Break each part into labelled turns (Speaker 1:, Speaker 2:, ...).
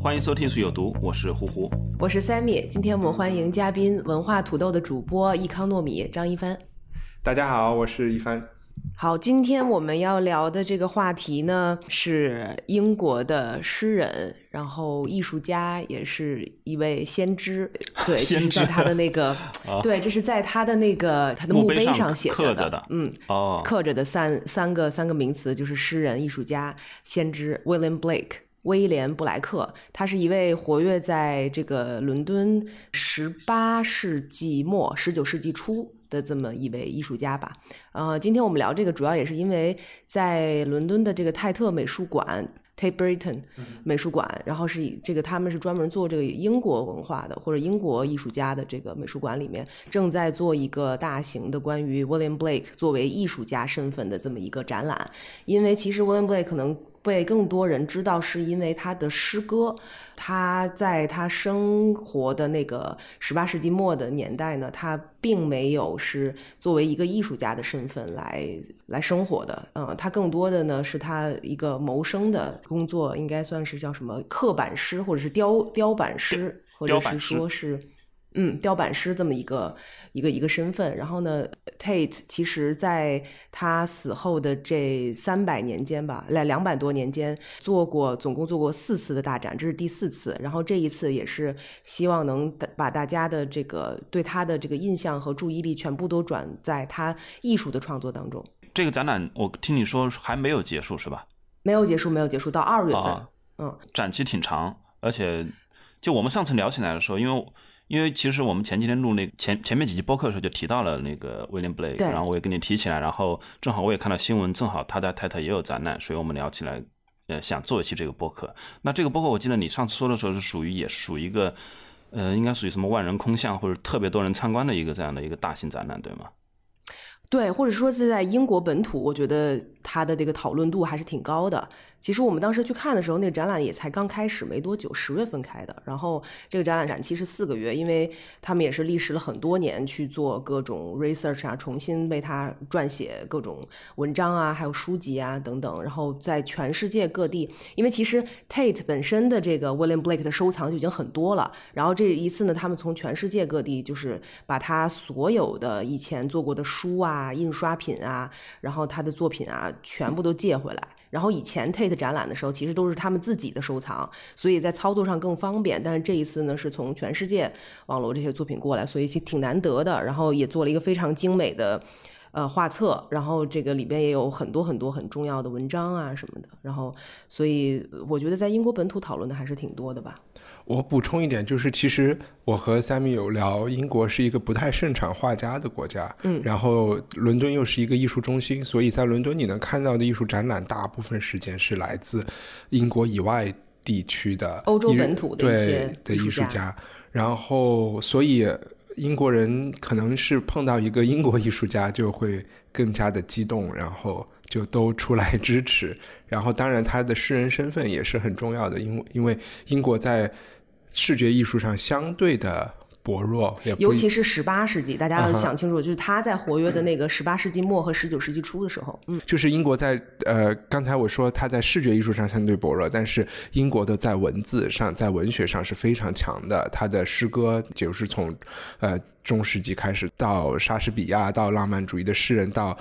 Speaker 1: 欢迎收听《水有毒》，我是呼呼。
Speaker 2: 我是 Sammy，今天我们欢迎嘉宾文化土豆的主播易康糯米张一帆。
Speaker 3: 大家好，我是一帆。
Speaker 2: 好，今天我们要聊的这个话题呢，是英国的诗人，然后艺术家，也是一位先知。对，这
Speaker 1: 先知
Speaker 2: 是在他的那个，对，这是在他的那个他的墓碑上写
Speaker 1: 刻着
Speaker 2: 着
Speaker 1: 的
Speaker 2: 嗯，
Speaker 1: 哦，
Speaker 2: 刻着的三三个三个名词，就是诗人、艺术家、先知 William Blake。威廉·布莱克，他是一位活跃在这个伦敦十八世纪末、十九世纪初的这么一位艺术家吧。呃，今天我们聊这个，主要也是因为在伦敦的这个泰特美术馆 （Tate Britain 美术馆），然后是以这个他们是专门做这个英国文化的或者英国艺术家的这个美术馆里面，正在做一个大型的关于 William Blake 作为艺术家身份的这么一个展览。因为其实 William Blake 可能被更多人知道，是因为他的诗歌。他在他生活的那个十八世纪末的年代呢，他并没有是作为一个艺术家的身份来来生活的。嗯，他更多的呢是他一个谋生的工作，应该算是叫什么刻板师，或者是雕雕版师，或者是说是。嗯，雕版师这么一个一个一个身份，然后呢，Tate 其实在他死后的这三百年间吧，来两百多年间，做过总共做过四次的大展，这是第四次，然后这一次也是希望能把大家的这个对他的这个印象和注意力全部都转在他艺术的创作当中。
Speaker 1: 这个展览我听你说还没有结束是吧？
Speaker 2: 没有结束，没有结束，到二月份，
Speaker 1: 啊
Speaker 2: 嗯，
Speaker 1: 展期挺长，而且就我们上次聊起来的时候，因为因为其实我们前几天录那前前面几期播客的时候就提到了那个 William Blake，然后我也跟你提起来，然后正好我也看到新闻，正好他的太太也有展览，所以我们聊起来，呃，想做一期这个播客。那这个播客我记得你上次说的时候是属于也是属于一个，呃，应该属于什么万人空巷或者特别多人参观的一个这样的一个大型展览，对吗？
Speaker 2: 对，或者说是在英国本土，我觉得他的这个讨论度还是挺高的。其实我们当时去看的时候，那个展览也才刚开始没多久，十月份开的。然后这个展览展期是四个月，因为他们也是历时了很多年去做各种 research 啊，重新为他撰写各种文章啊，还有书籍啊等等。然后在全世界各地，因为其实 Tate 本身的这个 William Blake 的收藏就已经很多了。然后这一次呢，他们从全世界各地就是把他所有的以前做过的书啊、印刷品啊，然后他的作品啊，全部都借回来。然后以前 Tate 展览的时候，其实都是他们自己的收藏，所以在操作上更方便。但是这一次呢，是从全世界网罗这些作品过来，所以其挺难得的。然后也做了一个非常精美的呃画册，然后这个里边也有很多很多很重要的文章啊什么的。然后，所以我觉得在英国本土讨论的还是挺多的吧。
Speaker 3: 我补充一点，就是其实我和 Sammy 有聊，英国是一个不太盛产画家的国家，
Speaker 2: 嗯
Speaker 3: 然后伦敦又是一个艺术中心，所以在伦敦你能看到的艺术展览，大部分时间是来自英国以外地区的
Speaker 2: 欧洲本土的一些
Speaker 3: 对的
Speaker 2: 艺术家
Speaker 3: 艺术家，然后所以英国人可能是碰到一个英国艺术家就会更加的激动，然后就都出来支持。然后当然他的诗人身份也是很重要的，因为因为英国在视觉艺术上相对的薄弱，
Speaker 2: 尤其是十八世纪，大家要想清楚，就是他在活跃的那个十八世纪末和十九世纪初的时候，嗯，
Speaker 3: 就是英国在呃，刚才我说他在视觉艺术上相对薄弱，但是英国的在文字上、在文学上是非常强的。他的诗歌就是从呃中世纪开始，到莎士比亚，到浪漫主义的诗人，到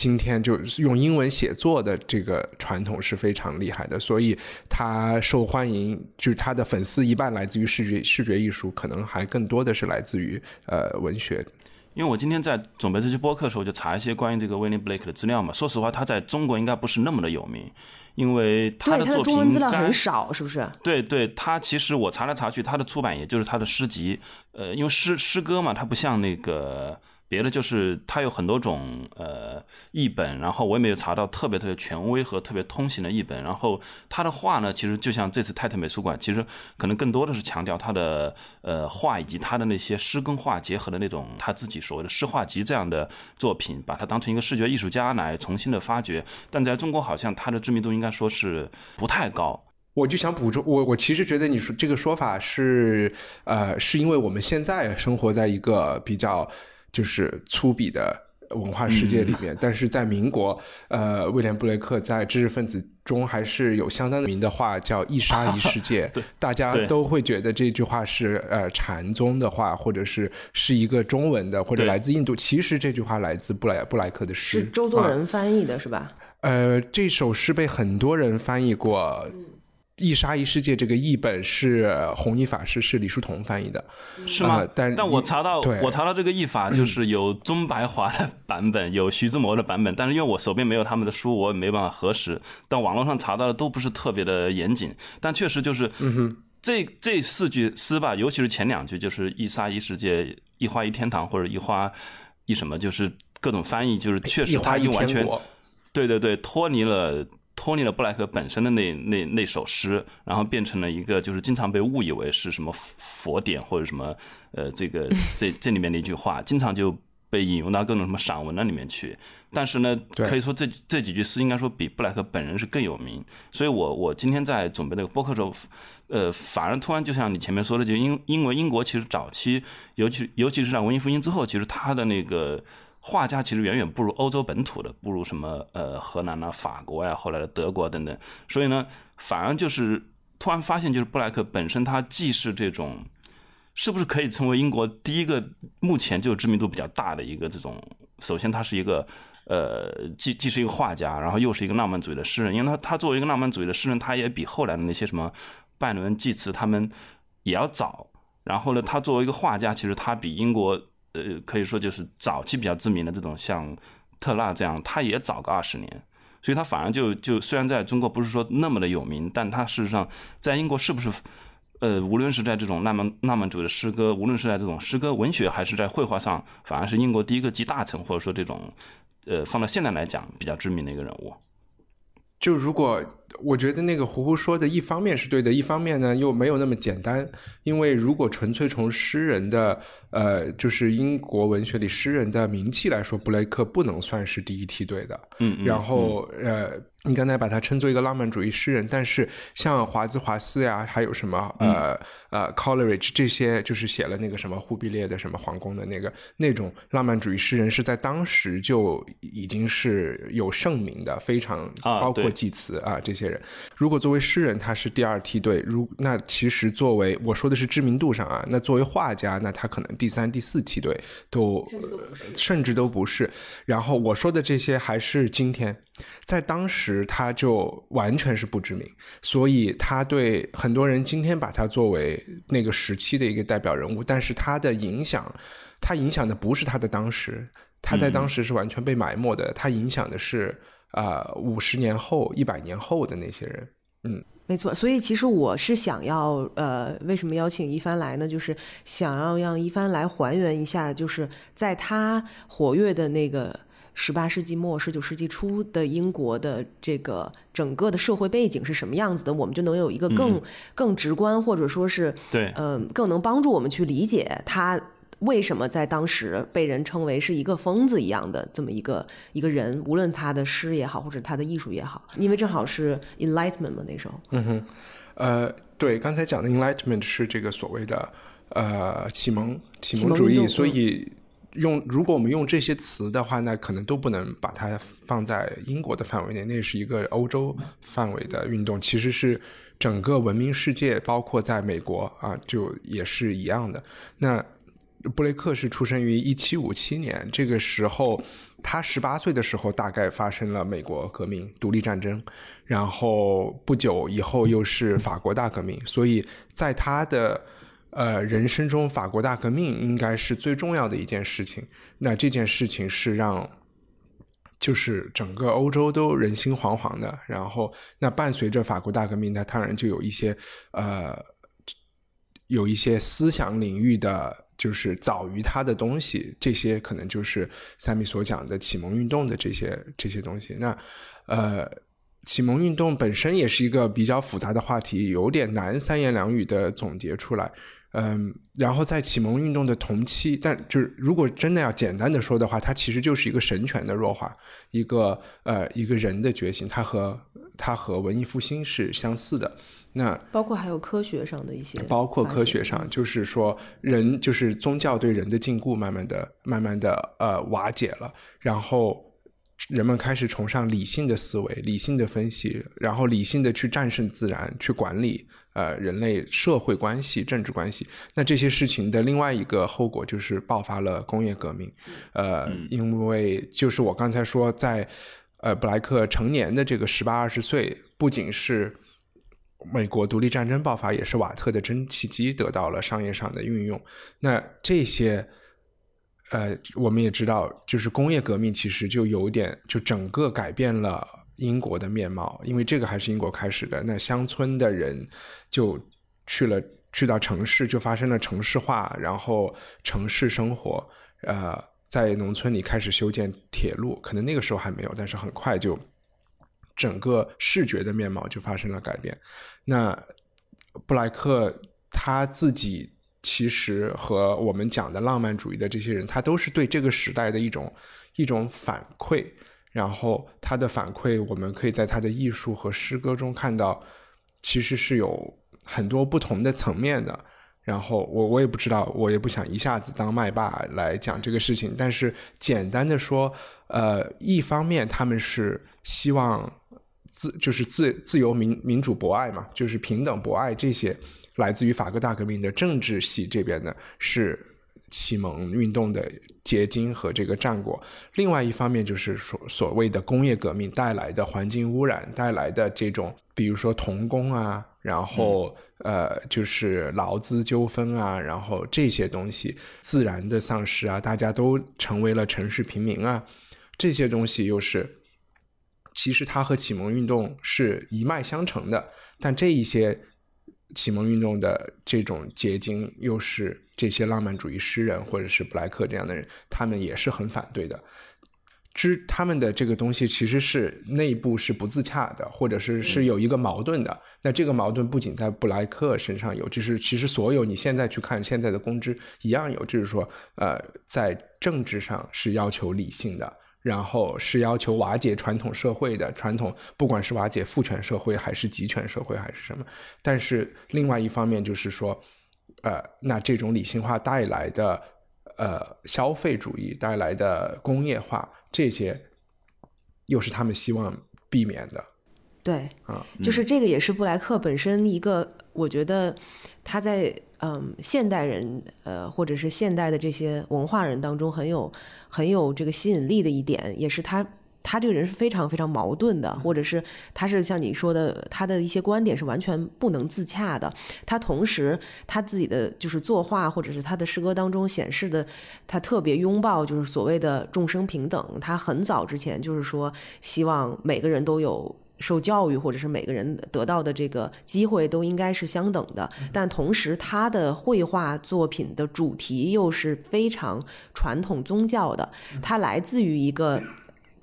Speaker 3: 今天就是用英文写作的这个传统是非常厉害的，所以他受欢迎，就是他的粉丝一半来自于视觉视觉艺术，可能还更多的是来自于呃文学。
Speaker 1: 因为我今天在准备这期播客的时候，就查一些关于这个 William Blake 的资料嘛。说实话，他在中国应该不是那么的有名，因为他
Speaker 2: 的
Speaker 1: 的作
Speaker 2: 中文资料
Speaker 1: 品
Speaker 2: 很少，是不是？
Speaker 1: 对对，他其实我查来查去，他的出版也就是他的诗集，呃，因为诗诗歌嘛，它不像那个别的就是它有很多种呃译本，然后我也没有查到特别特别权威和特别通行的译本。然后他的画呢，其实就像这次泰特美术馆，其实可能更多的是强调他的呃画以及他的那些诗跟画结合的那种他自己所谓的诗画集这样的作品，把它当成一个视觉艺术家来重新的发掘。但在中国好像他的知名度应该说是不太高。
Speaker 3: 我就想补充，我我其实觉得你说这个说法是呃，是因为我们现在生活在一个比较。就是粗鄙的文化世界里面，但是在民国，呃，威廉布雷克在知识分子中还是有相当名的话，叫“一沙一世界 ”。
Speaker 1: 对，
Speaker 3: 大家都会觉得这句话是呃禅宗的话，或者是是一个中文的，或者来自印度。其实这句话来自布莱布莱克的诗，
Speaker 2: 是周作人翻译的，是吧？
Speaker 3: 呃，这首诗被很多人翻译过。一沙一世界这个译本是弘一法师，是李叔同翻译的，
Speaker 1: 是吗？
Speaker 3: 但
Speaker 1: 但我查到，我查到这个译法就是有钟白华的版本，有徐志摩的版本，但是因为我手边没有他们的书，我也没办法核实。但网络上查到的都不是特别的严谨，但确实就是，这这四句诗吧，尤其是前两句，就是一沙一世界，一花一天堂，或者一花一什么，就是各种翻译，就是确实他已经完全，对对对，脱离了。脱离了布莱克本身的那那那首诗，然后变成了一个就是经常被误以为是什么佛典或者什么呃这个 这这里面的一句话，经常就被引用到各种什么散文那里面去。但是呢，可以说这这几句诗应该说比布莱克本人是更有名。所以我我今天在准备那个播客时候，呃，反而突然就像你前面说的，就因因为英国其实早期，尤其尤其是在文艺复兴之后，其实他的那个。画家其实远远不如欧洲本土的，不如什么呃荷兰啊、法国呀、后来的德国等等。所以呢，反而就是突然发现，就是布莱克本身他既是这种，是不是可以成为英国第一个目前就知名度比较大的一个这种？首先，他是一个呃，既既是一个画家，然后又是一个浪漫主义的诗人。因为他他作为一个浪漫主义的诗人，他也比后来的那些什么拜伦、济慈他们也要早。然后呢，他作为一个画家，其实他比英国。呃，可以说就是早期比较知名的这种，像特纳这样，他也早个二十年，所以他反而就就虽然在中国不是说那么的有名，但他事实上在英国是不是，呃，无论是在这种浪漫浪漫主义的诗歌，无论是在这种诗歌文学，还是在绘画上，反而是英国第一个集大成，或者说这种，呃，放到现在来讲比较知名的一个人物。
Speaker 3: 就如果我觉得那个胡胡说的一方面是对的，一方面呢又没有那么简单，因为如果纯粹从诗人的。呃，就是英国文学里诗人的名气来说，布雷克不能算是第一梯队的。
Speaker 1: 嗯，
Speaker 3: 然后呃，你刚才把他称作一个浪漫主义诗人，但是像华兹华斯呀，还有什么呃呃 Coleridge 这些，就是写了那个什么忽必烈的什么皇宫的那个那种浪漫主义诗人，是在当时就已经是有盛名的，非常包括济慈啊这些人。如果作为诗人他是第二梯队，如那其实作为我说的是知名度上啊，那作为画家，那他可能。第三、第四梯队都甚至都不是，然后我说的这些还是今天，在当时时他就完全是不知名，所以他对很多人今天把他作为那个时期的一个代表人物，但是他的影响，他影响的不是他的当时，他在当时是完全被埋没的，他影响的是啊五十年后、一百年后的那些人，嗯。
Speaker 2: 没错，所以其实我是想要，呃，为什么邀请一帆来呢？就是想要让一帆来还原一下，就是在他活跃的那个十八世纪末、十九世纪初的英国的这个整个的社会背景是什么样子的，我们就能有一个更更直观，或者说是
Speaker 1: 对，
Speaker 2: 嗯，更能帮助我们去理解他。为什么在当时被人称为是一个疯子一样的这么一个一个人？无论他的诗也好，或者他的艺术也好，因为正好是 Enlightenment 嘛，那时候。
Speaker 3: 嗯哼，呃，对，刚才讲的 Enlightenment 是这个所谓的呃启蒙启蒙主义，所以用如果我们用这些词的话，那可能都不能把它放在英国的范围内，那是一个欧洲范围的运动，其实是整个文明世界，包括在美国啊，就也是一样的。那布雷克是出生于一七五七年，这个时候他十八岁的时候，大概发生了美国革命、独立战争，然后不久以后又是法国大革命，所以在他的呃人生中，法国大革命应该是最重要的一件事情。那这件事情是让就是整个欧洲都人心惶惶的。然后，那伴随着法国大革命，那当然就有一些呃。有一些思想领域的，就是早于他的东西，这些可能就是三米所讲的启蒙运动的这些这些东西。那呃，启蒙运动本身也是一个比较复杂的话题，有点难三言两语的总结出来。嗯，然后在启蒙运动的同期，但就是如果真的要简单的说的话，它其实就是一个神权的弱化，一个呃一个人的觉醒，它和它和文艺复兴是相似的。那
Speaker 2: 包括还有科学上的一些，
Speaker 3: 包括科学上，就是说人就是宗教对人的禁锢，慢慢的、慢慢的呃瓦解了，然后人们开始崇尚理性的思维、理性的分析，然后理性的去战胜自然，去管理。呃，人类社会关系、政治关系，那这些事情的另外一个后果就是爆发了工业革命。呃，因为就是我刚才说，在呃布莱克成年的这个十八二十岁，不仅是美国独立战争爆发，也是瓦特的蒸汽机得到了商业上的运用。那这些，呃，我们也知道，就是工业革命其实就有点，就整个改变了。英国的面貌，因为这个还是英国开始的。那乡村的人就去了，去到城市就发生了城市化，然后城市生活，呃，在农村里开始修建铁路，可能那个时候还没有，但是很快就整个视觉的面貌就发生了改变。那布莱克他自己其实和我们讲的浪漫主义的这些人，他都是对这个时代的一种一种反馈。然后他的反馈，我们可以在他的艺术和诗歌中看到，其实是有很多不同的层面的。然后我我也不知道，我也不想一下子当麦霸来讲这个事情。但是简单的说，呃，一方面他们是希望自就是自自由民民主博爱嘛，就是平等博爱这些来自于法国大革命的政治系这边的是。启蒙运动的结晶和这个战果，另外一方面就是所所谓的工业革命带来的环境污染带来的这种，比如说童工啊，然后呃就是劳资纠纷啊，然后这些东西自然的丧失啊，大家都成为了城市平民啊，这些东西又是，其实它和启蒙运动是一脉相承的，但这一些。启蒙运动的这种结晶，又是这些浪漫主义诗人或者是布莱克这样的人，他们也是很反对的。之他们的这个东西其实是内部是不自洽的，或者是是有一个矛盾的。那这个矛盾不仅在布莱克身上有，就是其实所有你现在去看现在的公知一样有，就是说，呃，在政治上是要求理性的。然后是要求瓦解传统社会的传统，不管是瓦解父权社会还是集权社会还是什么。但是另外一方面就是说，呃，那这种理性化带来的呃消费主义带来的工业化，这些又是他们希望避免的。
Speaker 2: 对，
Speaker 3: 啊，
Speaker 2: 就是这个也是布莱克本身一个，我觉得他在。嗯，现代人，呃，或者是现代的这些文化人当中，很有很有这个吸引力的一点，也是他他这个人是非常非常矛盾的，或者是他是像你说的，他的一些观点是完全不能自洽的。他同时他自己的就是作画或者是他的诗歌当中显示的，他特别拥抱就是所谓的众生平等。他很早之前就是说，希望每个人都有。受教育，或者是每个人得到的这个机会都应该是相等的，但同时他的绘画作品的主题又是非常传统宗教的。他来自于一个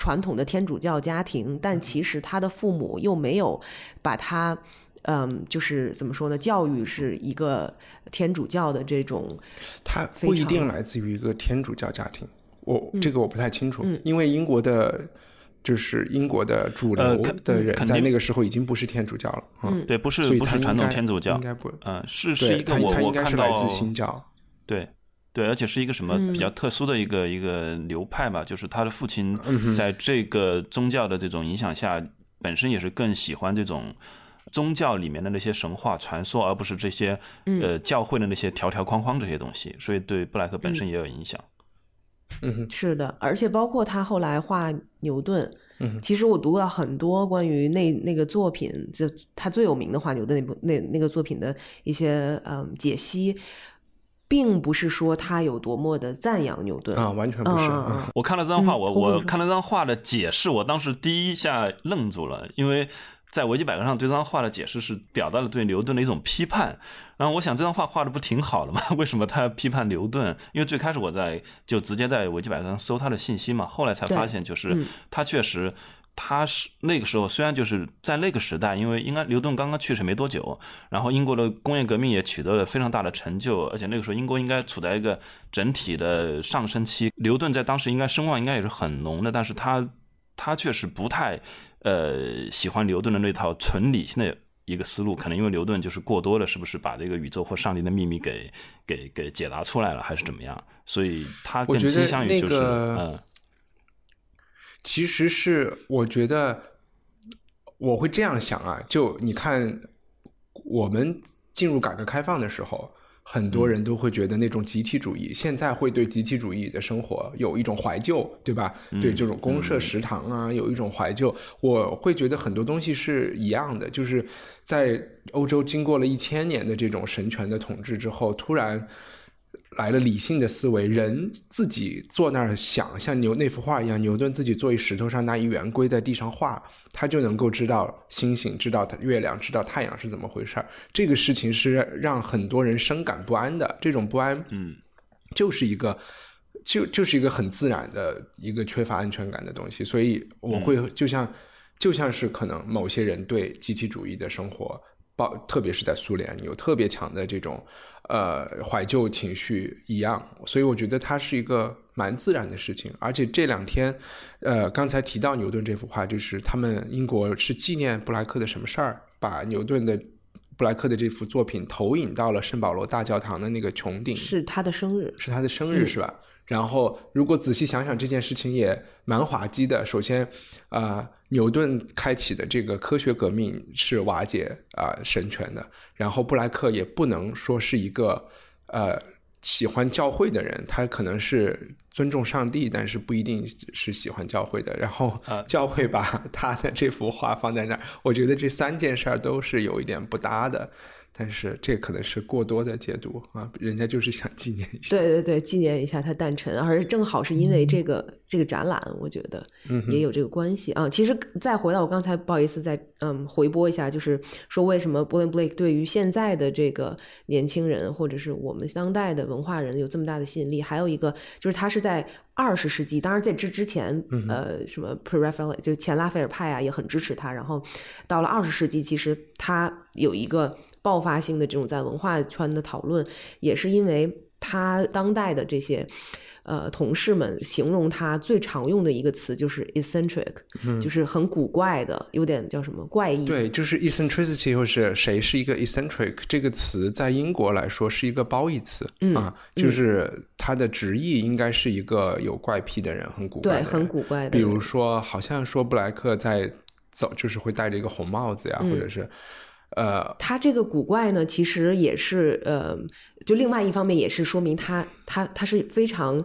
Speaker 2: 传统的天主教家庭，但其实他的父母又没有把他，嗯，就是怎么说呢？教育是一个天主教的这种，
Speaker 3: 他不一定来自于一个天主教家庭。我这个我不太清楚，因为英国的。就是英国的主流的人，在那个时候已经不是天主教了。嗯，
Speaker 1: 对，不是不是传统天主教，
Speaker 3: 应该不，
Speaker 1: 嗯，是是一个我我看
Speaker 3: 到新教，
Speaker 1: 对对，而且是一个什么比较特殊的一个一个流派吧，就是他的父亲在这个宗教的这种影响下，本身也是更喜欢这种宗教里面的那些神话传说，而不是这些呃教会的那些条条框框这些东西，所以对布莱克本身也有影响。
Speaker 3: 嗯，
Speaker 2: 是的，而且包括他后来画牛顿，嗯，其实我读了很多关于那那个作品，就他最有名的画牛顿那部那那个作品的一些嗯解析，并不是说他有多么的赞扬牛顿
Speaker 3: 啊，完全不是。
Speaker 1: 我看了这张画，我我看了这张画的解释，我当时第一下愣住了，因为。在维基百科上对这张画的解释是表达了对牛顿的一种批判。然后我想这张画画的不挺好的吗？为什么他要批判牛顿？因为最开始我在就直接在维基百科上搜他的信息嘛，后来才发现就是他确实。他是那个时候，虽然就是在那个时代，因为应该牛顿刚刚去世没多久，然后英国的工业革命也取得了非常大的成就，而且那个时候英国应该处在一个整体的上升期。牛顿在当时应该声望应该也是很浓的，但是他他确实不太呃喜欢牛顿的那套纯理性的一个思路，可能因为牛顿就是过多的，是不是把这个宇宙或上帝的秘密给给给解答出来了，还是怎么样？所以他更倾向于就是嗯。
Speaker 3: 其实是我觉得我会这样想啊，就你看，我们进入改革开放的时候，很多人都会觉得那种集体主义，现在会对集体主义的生活有一种怀旧，对吧？对这种公社食堂啊，有一种怀旧。我会觉得很多东西是一样的，就是在欧洲经过了一千年的这种神权的统治之后，突然。来了理性的思维，人自己坐那儿想，像牛那幅画一样，牛顿自己坐一石头上拿一圆规在地上画，他就能够知道星星，知道月亮，知道太阳是怎么回事儿。这个事情是让很多人深感不安的，这种不安，嗯，就是一个，就就是一个很自然的一个缺乏安全感的东西。所以我会就像就像是可能某些人对集体主义的生活。包，特别是在苏联有特别强的这种，呃，怀旧情绪一样，所以我觉得它是一个蛮自然的事情。而且这两天，呃，刚才提到牛顿这幅画，就是他们英国是纪念布莱克的什么事儿，把牛顿的布莱克的这幅作品投影到了圣保罗大教堂的那个穹顶，
Speaker 2: 是他的生日，
Speaker 3: 是他的生日，是吧？然后，如果仔细想想，这件事情也蛮滑稽的。首先，啊，牛顿开启的这个科学革命是瓦解啊神权的。然后，布莱克也不能说是一个呃喜欢教会的人，他可能是尊重上帝，但是不一定是喜欢教会的。然后，教会把他的这幅画放在那儿，我觉得这三件事儿都是有一点不搭的。但是这可能是过多的解读啊，人家就是想纪念一下。
Speaker 2: 对对对，纪念一下他诞辰，而正好是因为这个这个展览，我觉得也有这个关系啊。其实再回到我刚才，不好意思，再嗯回播一下，就是说为什么 b l a Blake 对于现在的这个年轻人，或者是我们当代的文化人有这么大的吸引力？还有一个就是他是在二十世纪，当然在这之前，呃，什么 Pre-Raphael 就前拉斐尔派啊也很支持他。然后到了二十世纪，其实他有一个。爆发性的这种在文化圈的讨论，也是因为他当代的这些呃同事们形容他最常用的一个词就是 eccentric，就是很古怪的，有点叫什么怪异。
Speaker 3: 对，就是 eccentricity，或是谁是一个 eccentric 这个词，在英国来说是一个褒义词啊，就是它的直译应该是一个有怪癖的人，很古怪，
Speaker 2: 对，很古怪的。
Speaker 3: 比如说，好像说布莱克在走，就是会戴着一个红帽子呀，或者是。呃，
Speaker 2: 他这个古怪呢，其实也是呃，就另外一方面也是说明他他他是非常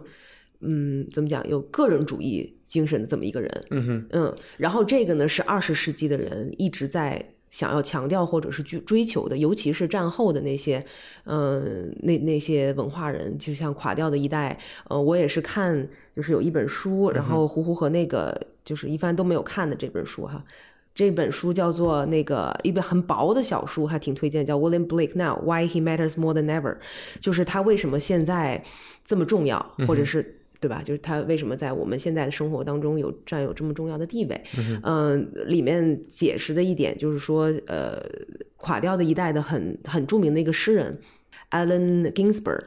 Speaker 2: 嗯，怎么讲，有个人主义精神的这么一个人。
Speaker 3: 嗯哼，
Speaker 2: 嗯，然后这个呢是二十世纪的人一直在想要强调或者是去追求的，尤其是战后的那些嗯那那些文化人，就像垮掉的一代。呃，我也是看就是有一本书，然后胡胡和那个就是一帆都没有看的这本书哈。这本书叫做那个一本很薄的小书，还挺推荐，叫 William Blake Now Why He Matters More Than Ever，就是他为什么现在这么重要，或者是对吧？就是他为什么在我们现在的生活当中有占有这么重要的地位？嗯，里面解释的一点就是说，呃，垮掉的一代的很很著名的一个诗人。Allen Ginsberg，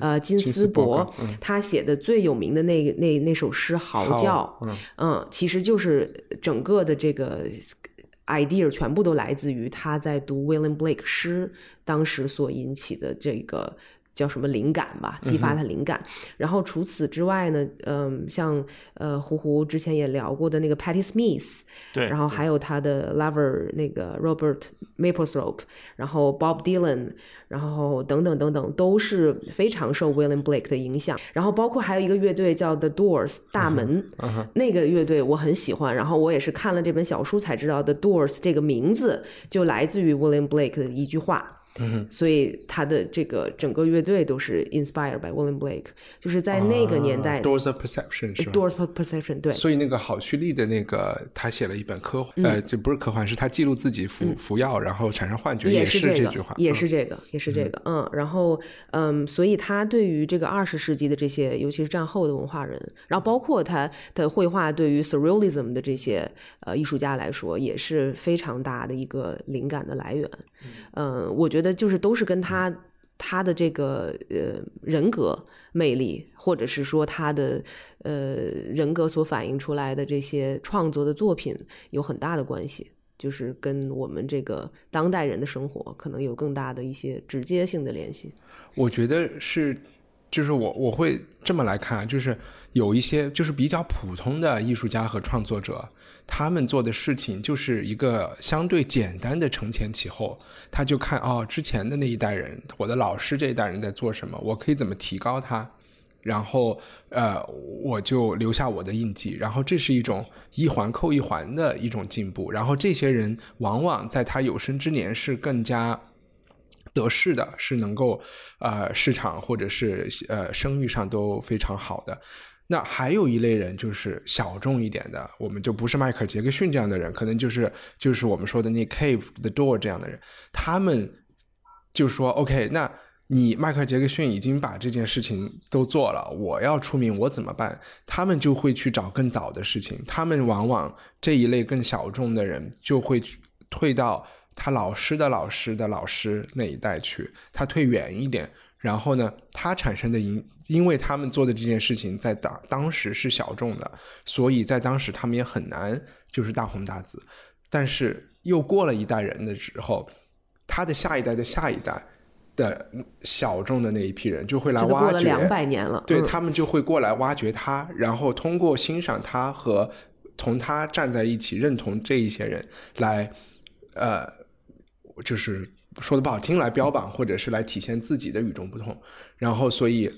Speaker 2: 呃，金斯伯，他写的最有名的那那那首诗《嚎叫》，嗯，其实就是整个的这个 idea 全部都来自于他在读 William Blake 诗当时所引起的这个。叫什么灵感吧，激发他灵感。然后除此之外呢，嗯，像呃胡胡之前也聊过的那个 Patty Smith，
Speaker 1: 对，
Speaker 2: 然后还有他的 lover 那个 Robert Mapplethorpe，然后 Bob Dylan，然后等等等等，都是非常受 William Blake 的影响。然后包括还有一个乐队叫 The Doors 大门，那个乐队我很喜欢。然后我也是看了这本小书才知道 The Doors 这个名字就来自于 William Blake 的一句话。
Speaker 3: 嗯
Speaker 2: 所以他的这个整个乐队都是 inspired by William Blake，就是在那个年代、
Speaker 3: 啊。Doors of Perception 是吧
Speaker 2: ？Doors of Perception 对，
Speaker 3: 所以那个郝旭丽的那个，他写了一本科幻，
Speaker 2: 嗯。
Speaker 3: 呃，这不是科幻，是他记录自己服、服药然后产生幻觉，
Speaker 2: 也是这
Speaker 3: 句话，，
Speaker 2: 也
Speaker 3: 嗯。
Speaker 2: 是这个，也是这个，嗯，然后嗯，所以他对于这个二十世纪的这些，尤其是战后的文化人，然后包括他的绘画，对于 Surrealism 的这些呃艺术家来说，也是非常大的一个灵感的来源。嗯，我觉得就是都是跟他他的这个呃人格魅力，或者是说他的呃人格所反映出来的这些创作的作品有很大的关系。就是跟我们这个当代人的生活可能有更大的一些直接性的联系。
Speaker 3: 我觉得是，就是我我会这么来看，就是有一些就是比较普通的艺术家和创作者，他们做的事情就是一个相对简单的承前启后，他就看哦，之前的那一代人，我的老师这一代人在做什么，我可以怎么提高他。然后，呃，我就留下我的印记。然后，这是一种一环扣一环的一种进步。然后，这些人往往在他有生之年是更加得势的，是能够呃市场或者是呃声誉上都非常好的。那还有一类人就是小众一点的，我们就不是迈克尔·杰克逊这样的人，可能就是就是我们说的那 Cave the Door 这样的人，他们就说 OK，那你迈克尔·杰克逊已经把这件事情都做了，我要出名，我怎么办？他们就会去找更早的事情，他们往往这一类更小众的人就会退到他老师的老师的老师那一代去，他退远一点，然后呢，他产生的影。因为他们做的这件事情在当当时是小众的，所以在当时他们也很难就是大红大紫。但是又过了一代人的时候，他的下一代的下一代的小众的那一批人就会来挖掘，
Speaker 2: 两百年了，
Speaker 3: 对、
Speaker 2: 嗯、
Speaker 3: 他们就会过来挖掘他，然后通过欣赏他和同他站在一起认同这一些人来，呃，就是说的不好听，来标榜或者是来体现自己的与众不同。然后所以。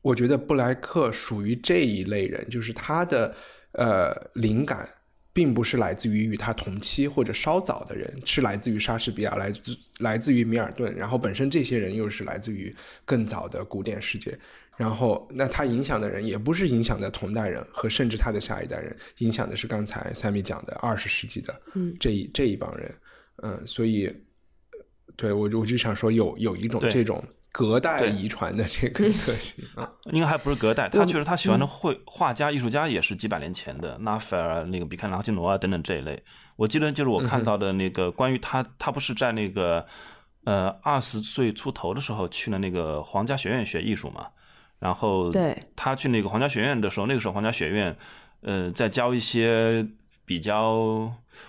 Speaker 3: 我觉得布莱克属于这一类人，就是他的呃灵感，并不是来自于与他同期或者稍早的人，是来自于莎士比亚，来自来自于米尔顿，然后本身这些人又是来自于更早的古典世界，然后那他影响的人也不是影响的同代人和甚至他的下一代人，影响的是刚才赛米讲的二十世纪的这一、
Speaker 2: 嗯、
Speaker 3: 这一帮人，嗯，所以对我我就想说有有一种这种。隔代遗传的这个 特性啊，
Speaker 1: 应该还不是隔代，他确实他喜欢的绘画家、艺术家也是几百年前的，拉斐尔、那个比开朗基罗啊等等这一类。我记得就是我看到的那个关于他，他不是在那个呃二十岁出头的时候去了那个皇家学院学艺术嘛，然后
Speaker 2: 对
Speaker 1: 他去那个皇家学院的时候，那个时候皇家学院呃在教一些比较，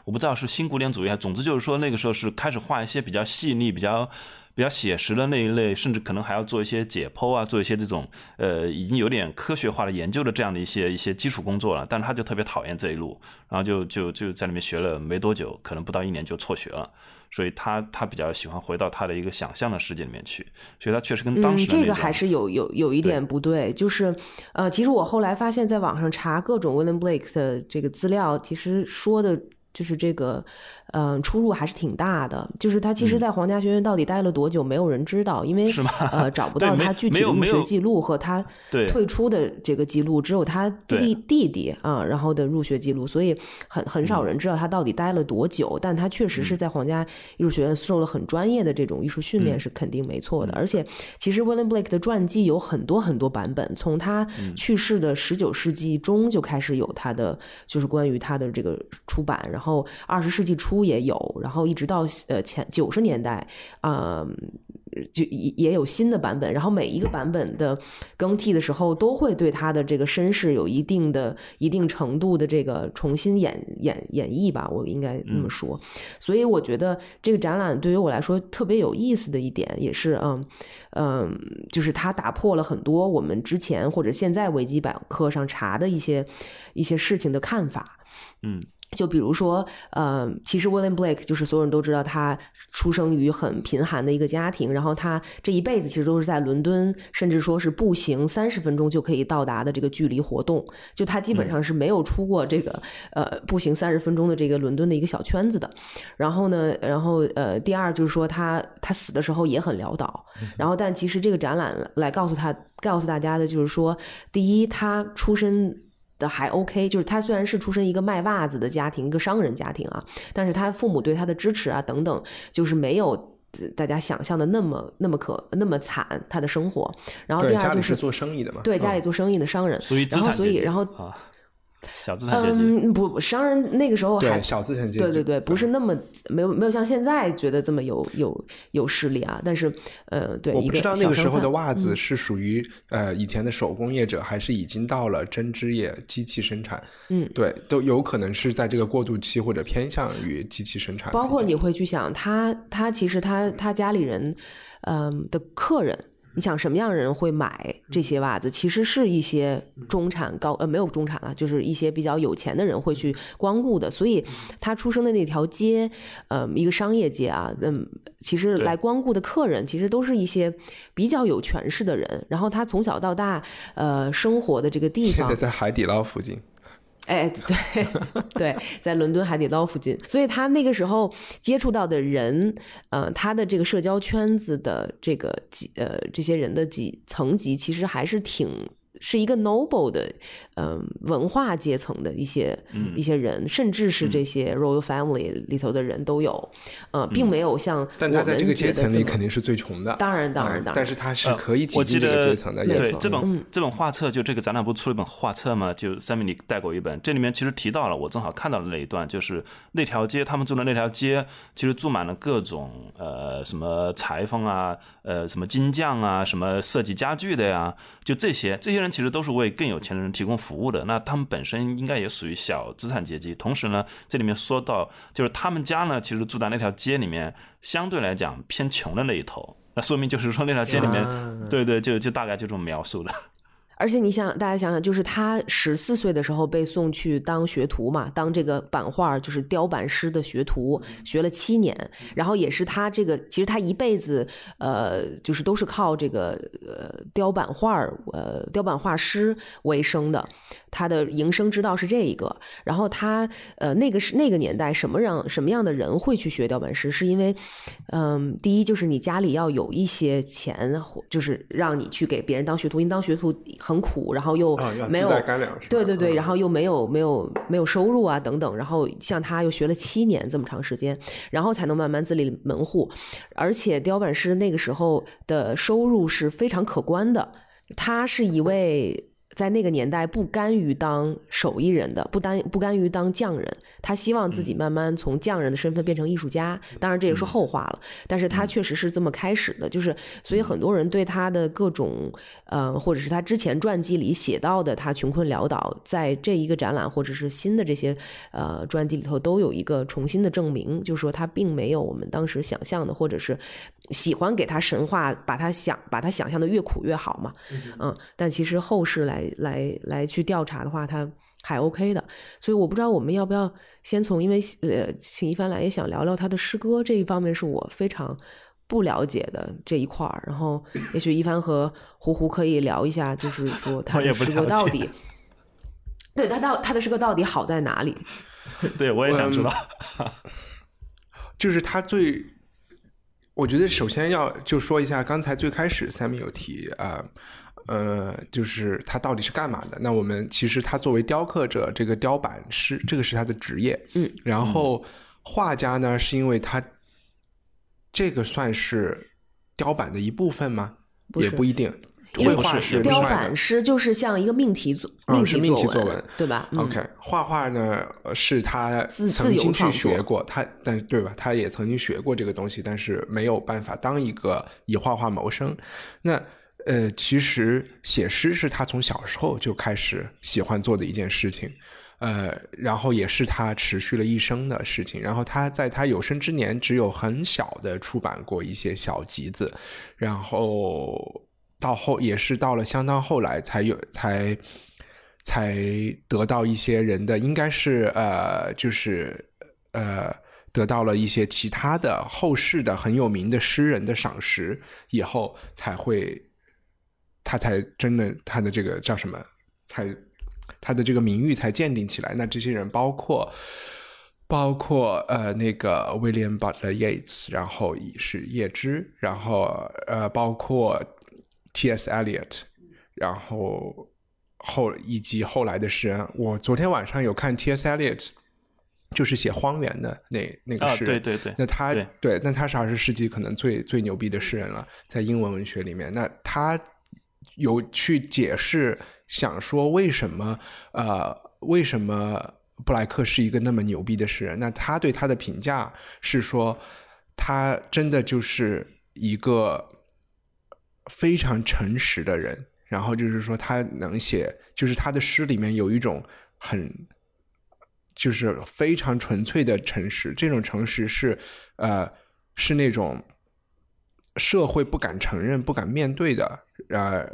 Speaker 1: 我不知道是新古典主义，总之就是说那个时候是开始画一些比较细腻、比较。比较写实的那一类，甚至可能还要做一些解剖啊，做一些这种呃已经有点科学化的研究的这样的一些一些基础工作了。但是他就特别讨厌这一路，然后就就就在里面学了没多久，可能不到一年就辍学了。所以他他比较喜欢回到他的一个想象的世界里面去，所以他确实跟当时
Speaker 2: 嗯、这个还是有有有一点不对，就是呃，其实我后来发现，在网上查各种 William Blake 的这个资料，其实说的。就是这个，嗯、呃，出入还是挺大的。就是他其实，在皇家学院到底待了多久，没有人知道，因为呃找不 到他具体的入学记录和他退出的这个记录，只有他弟弟弟弟啊，然后的入学记录，所以很很少人知道他到底待了多久。但他确实是在皇家艺术学院受了很专业的这种艺术训练，是肯定没错的。而且，其实 William Blake 的传记有很多很多版本，从他去世的十九世纪中就开始有他的，就是关于他的这个出版。然后二十世纪初也有，然后一直到呃前九十年代，啊、呃，就也也有新的版本。然后每一个版本的更替的时候，都会对他的这个身世有一定的、一定程度的这个重新演演演绎吧，我应该那么说。所以我觉得这个展览对于我来说特别有意思的一点，也是嗯嗯，就是它打破了很多我们之前或者现在维基百科上查的一些一些事情的看法。
Speaker 1: 嗯，
Speaker 2: 就比如说，呃，其实 William Blake 就是所有人都知道他出生于很贫寒的一个家庭，然后他这一辈子其实都是在伦敦，甚至说是步行三十分钟就可以到达的这个距离活动，就他基本上是没有出过这个呃步行三十分钟的这个伦敦的一个小圈子的。然后呢，然后呃，第二就是说他他死的时候也很潦倒，然后但其实这个展览来告诉他告诉大家的就是说，第一他出身。的还 OK，就是他虽然是出身一个卖袜子的家庭，一个商人家庭啊，但是他父母对他的支持啊等等，就是没有大家想象的那么那么可那么惨他的生活。然后第二就是
Speaker 3: 做生意的嘛，
Speaker 2: 对家里做生意的商人，
Speaker 1: 所以
Speaker 2: 然后所以然后。
Speaker 1: 小资产阶级，
Speaker 2: 嗯，不，商人那个时候还
Speaker 3: 小资产阶级，
Speaker 2: 对对对，不是那么没有没有像现在觉得这么有有有势力啊。但是，呃，对，
Speaker 3: 我不知道那个时候的袜子
Speaker 2: 嗯
Speaker 3: 是属于呃以前的手工业者，还是已经到了针织业机器生产。
Speaker 2: 嗯，
Speaker 3: 对，都有可能是在这个过渡期或者偏向于机器生产。
Speaker 2: 包括你会去想，他他其实他他家里人，嗯的客人。你想什么样人会买这些袜子？其实是一些中产高呃没有中产了，就是一些比较有钱的人会去光顾的。所以他出生的那条街，呃，一个商业街啊，嗯，其实来光顾的客人其实都是一些比较有权势的人。然后他从小到大，呃，生活的这个地方
Speaker 3: 现在在海底捞附近。
Speaker 2: 哎，对 对，在伦敦海底捞附近，所以他那个时候接触到的人，呃，他的这个社交圈子的这个几呃这些人的几层级，其实还是挺是一个 noble 的，嗯、文化阶层的一些、一些人，甚至是这些 royal family 里头的人都有，呃，并没有像
Speaker 3: 但他在这个阶层里
Speaker 2: 里
Speaker 3: 肯定是最穷的，
Speaker 2: 当然当然
Speaker 3: 嗯
Speaker 2: 当然
Speaker 3: 但是他是
Speaker 1: 呃
Speaker 3: 可以挤进这个阶层的，
Speaker 1: 对这本、
Speaker 2: 嗯
Speaker 1: 这本画册，就这个展览不出了一本画册吗，就三米你带过一本，这里面其实提到了，我正好看到了那一段，就是那条街，他们住的那条街，其实住满了各种呃什么裁缝啊，呃什么金匠啊，什么设计家具的呀，就这些，这些人其实都是为更有钱的人提供服务的，那他们本身应该也属于小资产阶级。同时呢，这里面说到，就是他们家呢，其实住在那条街里面，相对来讲偏穷的那一头。那说明就是说那条街里面，对对，就就大概就这么描述的。
Speaker 2: 而且你想，大家想想，就是他十四岁的时候被送去当学徒嘛，当这个版画就是雕版师的学徒，学了七年。然后也是他这个，其实他一辈子，呃，就是都是靠这个呃雕版画儿，呃雕版画师为生的。他的营生之道是这一个。然后他呃那个是那个年代什么样什么样的人会去学雕版师？是因为，嗯、第一就是你家里要有一些钱，或就是让你去给别人当学徒，因为当学徒很苦，然后又没有、对对对，
Speaker 3: 嗯
Speaker 2: 然后又没有没有没有收入啊等等，然后像他又学了七年这么长时间，然后才能慢慢自立门户，而且雕版师那个时候的收入是非常可观的，他是一位。在那个年代，不甘于当手艺人的，不甘不甘于当匠人，他希望自己慢慢从匠人的身份变成艺术家。当然，这也是后话了，但是他确实是这么开始的。就是，所以很多人对他的各种，呃，或者是他之前传记里写到的他穷困潦倒，在这一个展览或者是新的这些呃传记里头，都有一个重新的证明，就是说他并没有我们当时想象的，或者是喜欢给他神话，把他想把他想象的越苦越好嘛。嗯，但其实后世来来来去调查的话，他还 OK 的。所以我不知道我们要不要先从，因为呃，请一帆来也想聊聊他的诗歌这一方面，是我非常不了解的这一块儿。然后也许一帆和胡胡可以聊一下，就是说他的诗歌到底，对他到他的诗歌到底好在哪里？
Speaker 1: 对我也想知道。
Speaker 3: 就是他最，我觉得首先要就说一下，刚才最开始 Sammy 有提啊。呃，就是他到底是干嘛的？那我们其实他作为雕刻者，这个雕版师，这个是他的职业。
Speaker 2: 嗯，
Speaker 3: 然后画家呢，是因为他这个算是雕版的一部分吗？
Speaker 2: 不
Speaker 3: 也不一定。绘画是
Speaker 2: 雕版师就是像一个命题作，
Speaker 3: 嗯是命题
Speaker 2: 作
Speaker 3: 作文
Speaker 2: 对吧、嗯、
Speaker 3: OK，画画呢呃是他曾经去学过，他但对吧？他也曾经学过这个东西，但是没有办法当一个以画画谋生。那呃，其实写诗是他从小时候就开始喜欢做的一件事情，呃，然后也是他持续了一生的事情。然后他在他有生之年只有很小的出版过一些小集子，然后到后也是到了相当后来才有才才得到一些人的，应该是呃，就是呃，得到了一些其他的后世的很有名的诗人的赏识以后，才会他才真的他的这个叫什么，才他的这个名誉才鉴定起来。那这些人包括包括呃那个 William Butler Yeats，然后是叶芝，然后呃包括 T.S. Eliot，然后。后以及后来的诗人，我昨天晚上有看 T.S. Eliot，就是写《荒原》的那那个诗
Speaker 1: 人，对对对，
Speaker 3: 那他对，那他是二十世纪可能最最牛逼的诗人了，在英文文学里面，那他有去解释，想说为什么呃为什么布莱克是一个那么牛逼的诗人？那他对他的评价是说，他真的就是一个非常诚实的人。然后就是说，他能写，就是他的诗里面有一种很，就是非常纯粹的诚实。这种诚实是，呃，是那种社会不敢承认、不敢面对的，呃，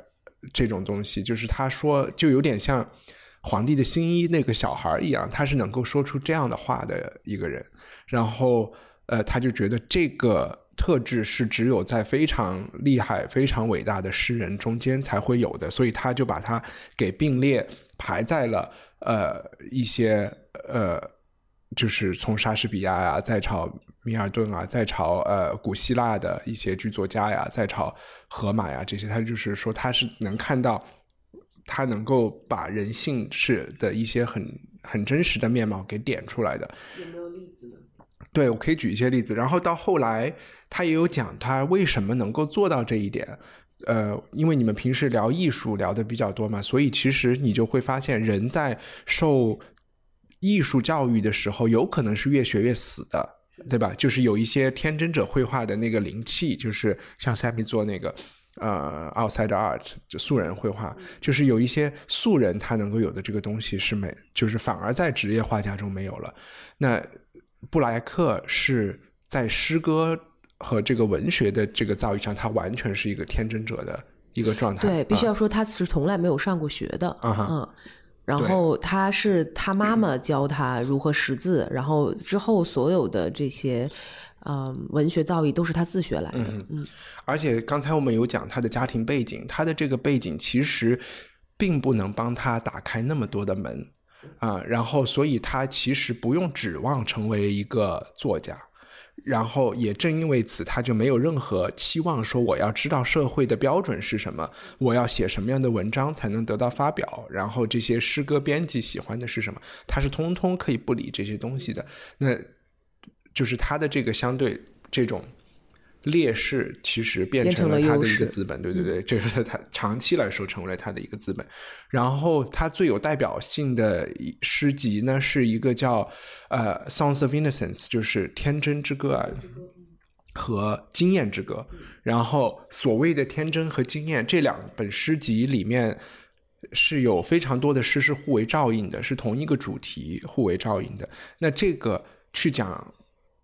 Speaker 3: 这种东西。就是他说，就有点像皇帝的新衣那个小孩一样，他是能够说出这样的话的一个人。然后，呃，他就觉得这个。特质是只有在非常厉害、非常伟大的诗人中间才会有的，所以他就把它给并列排在了呃一些呃，就是从莎士比亚呀，在朝米尔顿啊，在朝呃古希腊的一些剧作家呀，在朝荷马呀这些，他就是说他是能看到，他能够把人性是的一些很很真实的面貌给点出来的。
Speaker 2: 有没有例子呢？
Speaker 3: 对，我可以举一些例子。然后到后来。他也有讲他为什么能够做到这一点，呃，因为你们平时聊艺术聊的比较多嘛，所以其实你就会发现，人在受艺术教育的时候，有可能是越学越死的，对吧？就是有一些天真者绘画的那个灵气，就是像 Sammy 做那个呃 outside art 就素人绘画，就是有一些素人他能够有的这个东西是没，就是反而在职业画家中没有了。那布莱克是在诗歌。和这个文学的这个造诣上，他完全是一个天真者的一个状态。
Speaker 2: 对，必须要说他是从来没有上过学的。嗯，然后他是他妈妈教他如何识字，然后之后所有的这些，嗯，文学造诣都是他自学来的。
Speaker 3: 嗯，而且刚才我们有讲他的家庭背景，他的这个背景其实并不能帮他打开那么多的门啊。然后，所以他其实不用指望成为一个作家。然后也正因为此，他就没有任何期望说我要知道社会的标准是什么，我要写什么样的文章才能得到发表，然后这些诗歌编辑喜欢的是什么，他是通通可以不理这些东西的。那就是他的这个相对这种。劣势其实变成了他的一个资本，对对对，这是他长期来说成为了他的一个资本。然后他最有代表性的诗集呢，是一个叫呃《Songs of Innocence》，就是《天真之歌》啊，和《经验之歌》。然后所谓的天真和经验这两本诗集里面是有非常多的诗是互为照应的，是同一个主题互为照应的。那这个去讲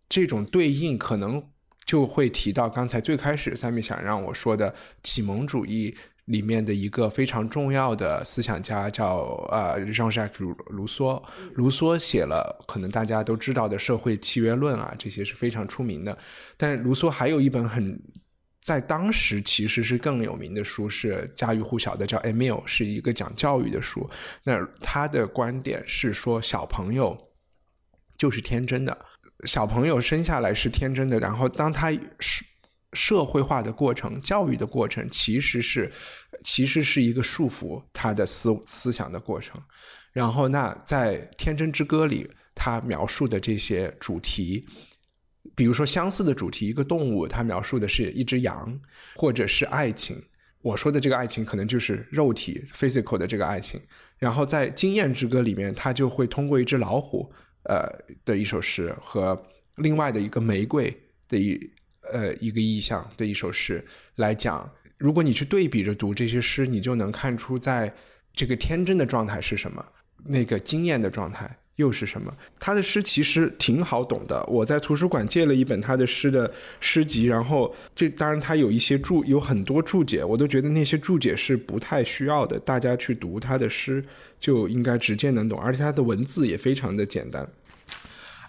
Speaker 3: 这种对应可能。就会提到刚才最开始三米想让我说的启蒙主义里面的一个非常重要的思想家，叫呃，Jean-Jacques 卢卢梭。卢梭写了可能大家都知道的《社会契约论》啊，这些是非常出名的。但卢梭还有一本很在当时其实是更有名的书，是家喻户晓的，叫《Emile》，是一个讲教育的书。那他的观点是说，小朋友就是天真的。小朋友生下来是天真的，然后当他社社会化的过程、教育的过程，其实是其实是一个束缚他的思思想的过程。然后，那在《天真之歌》里，他描述的这些主题，比如说相似的主题，一个动物，他描述的是一只羊，或者是爱情。我说的这个爱情，可能就是肉体 （physical） 的这个爱情。然后，在《经验之歌》里面，他就会通过一只老虎。呃的一首诗和另外的一个玫瑰的一呃一个意象的一首诗来讲，如果你去对比着读这些诗，你就能看出在这个天真的状态是什么，那个惊艳的状态又是什么？他的诗其实挺好懂的。我在图书馆借了一本他的诗的诗集，然后这当然他有一些注，有很多注解，我都觉得那些注解是不太需要的。大家去读他的诗就应该直接能懂，而且他的文字也非常的简单。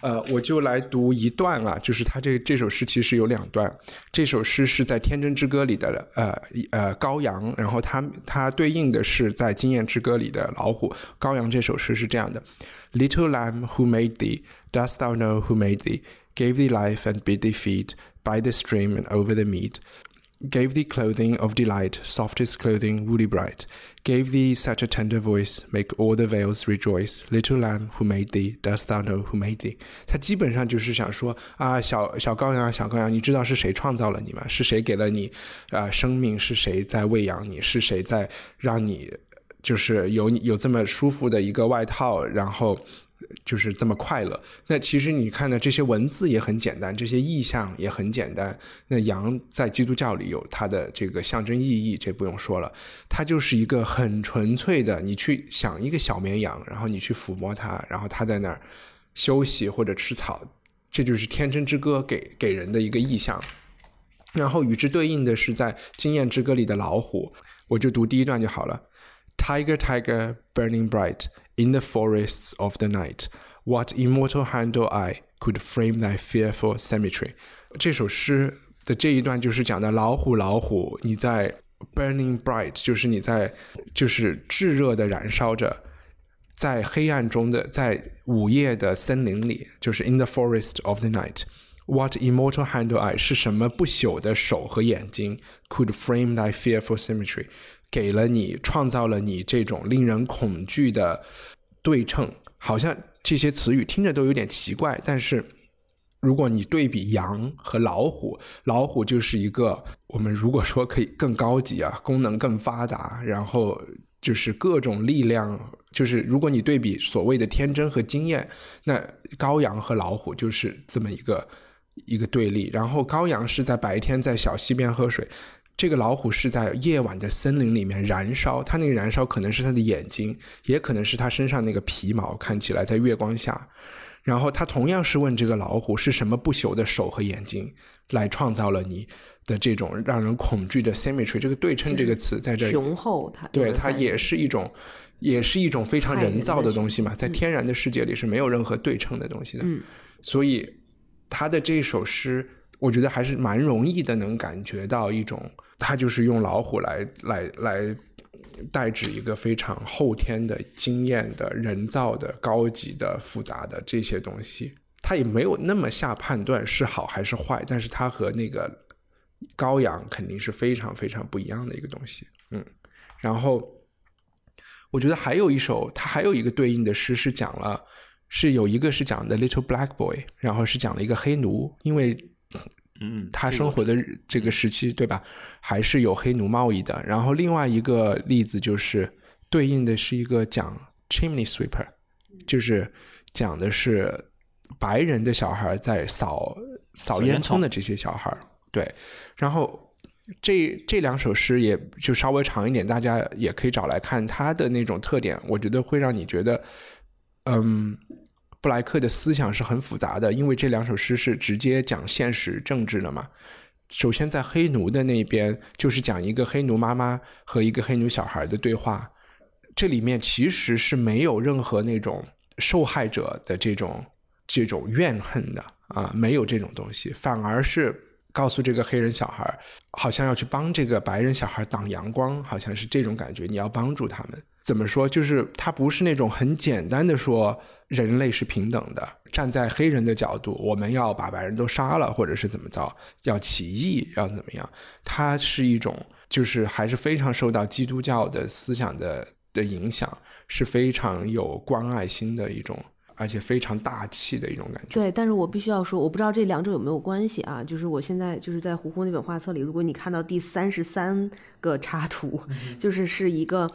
Speaker 3: 呃，我就来读一段啊，就是他这这首诗其实有两段。这首诗是在《天真之歌》里的呃呃羔羊，然后它它对应的是在《经验之歌》里的老虎。羔羊这首诗是这样的：Little lamb who made thee, dost thou know who made thee? Gave thee life and bid thee feed by the stream and over the mead. Gave thee clothing of delight, softest clothing, woolly bright. Gave thee such a tender voice, make all the vales rejoice. Little lamb, who made thee? Dost thou know who made thee? 他基本上就是想说啊，小小羔羊，小羔羊，你知道是谁创造了你吗？是谁给了你啊生命？是谁在喂养你？是谁在让你就是有有这么舒服的一个外套？然后。就是这么快乐。那其实你看呢，这些文字也很简单，这些意象也很简单。那羊在基督教里有它的这个象征意义，这不用说了。它就是一个很纯粹的，你去想一个小绵羊，然后你去抚摸它，然后它在那儿休息或者吃草，这就是天真之歌给给人的一个意象。然后与之对应的是在经验之歌里的老虎，我就读第一段就好了。Tiger, tiger, burning bright. In the forests of the night, what immortal hand or eye could frame thy fearful symmetry？这首诗的这一段就是讲的老虎，老虎，你在 burning bright，就是你在，就是炙热的燃烧着，在黑暗中的，在午夜的森林里，就是 in the forest of the night。What immortal hand or eye 是什么不朽的手和眼睛 could frame thy fearful symmetry？ 给了你，创造了你这种令人恐惧的对称，好像这些词语听着都有点奇怪。但是，如果你对比羊和老虎，老虎就是一个我们如果说可以更高级啊，功能更发达，然后就是各种力量，就是如果你对比所谓的天真和经验，那羔羊和老虎就是这么一个一个对立。然后羔羊是在白天在小溪边喝水。这个老虎是在夜晚的森林里面燃烧，它那个燃烧可能是它的眼睛，也可能是它身上那个皮毛，看起来在月光下。然后他同样是问这个老虎是什么不朽的手和眼睛来创造了你的这种让人恐惧的 symmetry，这个对称这个词在这里
Speaker 2: 雄厚，它
Speaker 3: 对它也是一种，也是一种非常人造的东西嘛，在天然的世界里是没有任何对称的东西的。
Speaker 2: 嗯，
Speaker 3: 所以他的这首诗，我觉得还是蛮容易的，能感觉到一种。他就是用老虎来来来代指一个非常后天的经验的人造的高级的复杂的这些东西，他也没有那么下判断是好还是坏，但是他和那个羔羊肯定是非常非常不一样的一个东西，嗯，然后我觉得还有一首，他还有一个对应的诗是讲了，是有一个是讲的 Little Black Boy，然后是讲了一个黑奴，因为。
Speaker 1: 嗯，
Speaker 3: 他生活的这个时期，对吧？还是有黑奴贸易的。然后另外一个例子就是对应的是一个讲 chimney sweeper，就是讲的是白人的小孩在扫扫烟囱的这些小孩。对，然后这这两首诗也就稍微长一点，大家也可以找来看。他的那种特点，我觉得会让你觉得，嗯。布莱克的思想是很复杂的，因为这两首诗是直接讲现实政治的嘛。首先，在黑奴的那边，就是讲一个黑奴妈妈和一个黑奴小孩的对话，这里面其实是没有任何那种受害者的这种这种怨恨的啊，没有这种东西，反而是告诉这个黑人小孩，好像要去帮这个白人小孩挡阳光，好像是这种感觉，你要帮助他们。怎么说？就是他不是那种很简单的说。人类是平等的，站在黑人的角度，我们要把白人都杀了，或者是怎么着，要起义，要怎么样？它是一种，就是还是非常受到基督教的思想的的影响，是非常有关爱心的一种，而且非常大气的一种感觉。
Speaker 2: 对，但是我必须要说，我不知道这两者有没有关系啊？就是我现在就是在胡胡那本画册里，如果你看到第三十三个插图，就是是一个。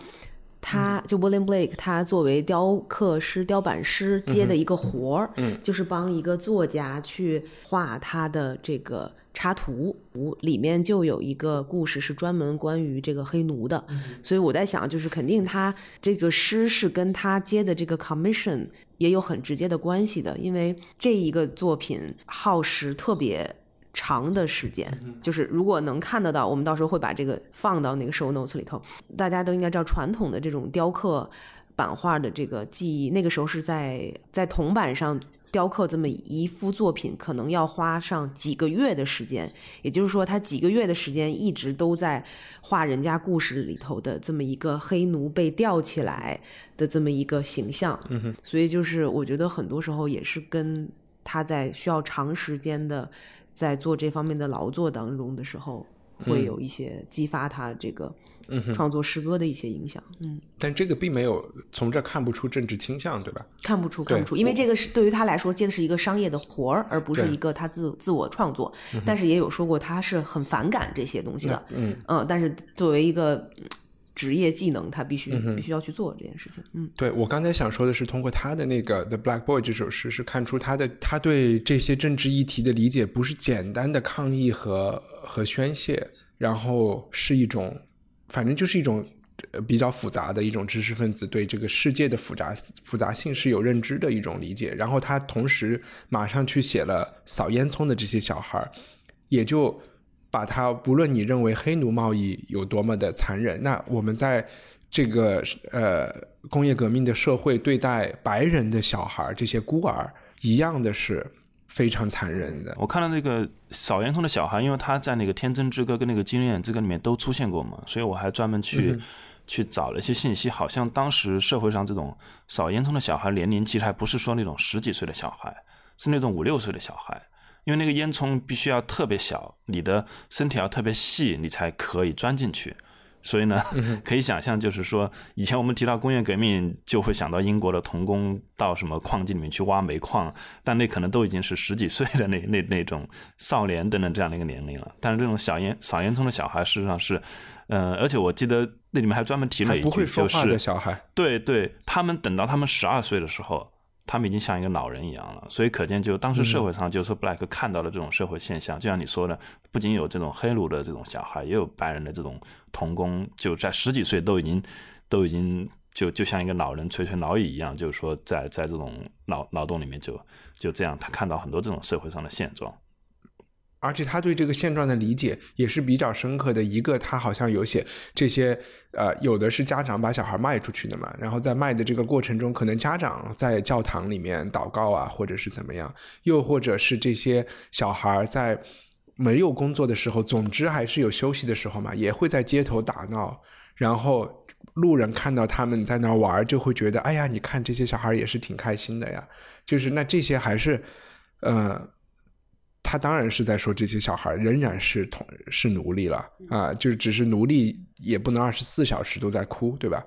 Speaker 2: 他就 William Blake，他作为雕刻师、雕版师接的一个活儿，
Speaker 3: 嗯，
Speaker 2: 就是帮一个作家去画他的这个插图，里面就有一个故事是专门关于这个黑奴的，所以我在想，就是肯定他这个诗是跟他接的这个 commission 也有很直接的关系的，因为这一个作品耗时特别。长的时间，就是如果能看得到，我们到时候会把这个放到那个 show notes 里头。大家都应该知道，传统的这种雕刻版画的这个技艺，那个时候是在在铜板上雕刻这么一幅作品，可能要花上几个月的时间。也就是说，他几个月的时间一直都在画人家故事里头的这么一个黑奴被吊起来的这么一个形象。
Speaker 3: 嗯
Speaker 2: 所以就是我觉得很多时候也是跟他在需要长时间的。在做这方面的劳作当中的时候，会有一些激发他这个创作诗歌的一些影响。嗯，
Speaker 3: 但这个并没有从这看不出政治倾向，对吧？
Speaker 2: 看不出，看不出，因为这个是对于他来说接的是一个商业的活儿，而不是一个他自自我创作。但是也有说过他是很反感这些东西的。
Speaker 3: 嗯
Speaker 2: 嗯，但是作为一个。职业技能，他必须必须要去做这件事情。嗯，
Speaker 3: 对我刚才想说的是，通过他的那个《The Black Boy》这首诗，是看出他的他对这些政治议题的理解不是简单的抗议和和宣泄，然后是一种，反正就是一种比较复杂的一种知识分子对这个世界的复杂复杂性是有认知的一种理解。然后他同时马上去写了扫烟囱的这些小孩儿也就。把它，不论你认为黑奴贸易有多么的残忍，那我们在这个呃工业革命的社会对待白人的小孩这些孤儿一样的是非常残忍的。
Speaker 1: 我看到那个扫烟囱的小孩，因为他在那个《天真之歌》跟那个《经验之歌》里面都出现过嘛，所以我还专门去去找了一些信息，好像当时社会上这种扫烟囱的小孩年龄其实还不是说那种十几岁的小孩，是那种五六岁的小孩。因为那个烟囱必须要特别小，你的身体要特别细，你才可以钻进去。所以呢，可以想象，就是说，以前我们提到工业革命，就会想到英国的童工到什么矿机里面去挖煤矿，但那可能都已经是十几岁的那那那种少年等等这样的一个年龄了。但是这种小烟扫烟囱的小孩，事实上是，呃，而且我记得那里面还专门提了一句，就是，对对，他们等到他们十二岁的时候。他们已经像一个老人一样了，所以可见，就当时社会上，就是布莱克看到了这种社会现象，就像你说的，不仅有这种黑奴的这种小孩，也有白人的这种童工，就在十几岁都已经都已经就就像一个老人垂垂老矣一样，就是说，在在这种劳劳动里面，就就这样，他看到很多这种社会上的现状。
Speaker 3: 而且他对这个现状的理解也是比较深刻的。一个，他好像有写这些，呃，有的是家长把小孩卖出去的嘛，然后在卖的这个过程中，可能家长在教堂里面祷告啊，或者是怎么样，又或者是这些小孩在没有工作的时候，总之还是有休息的时候嘛，也会在街头打闹，然后路人看到他们在那玩，就会觉得，哎呀，你看这些小孩也是挺开心的呀。就是那这些还是，呃。他当然是在说这些小孩仍然是同是奴隶了啊，就只是奴隶也不能二十四小时都在哭，对吧？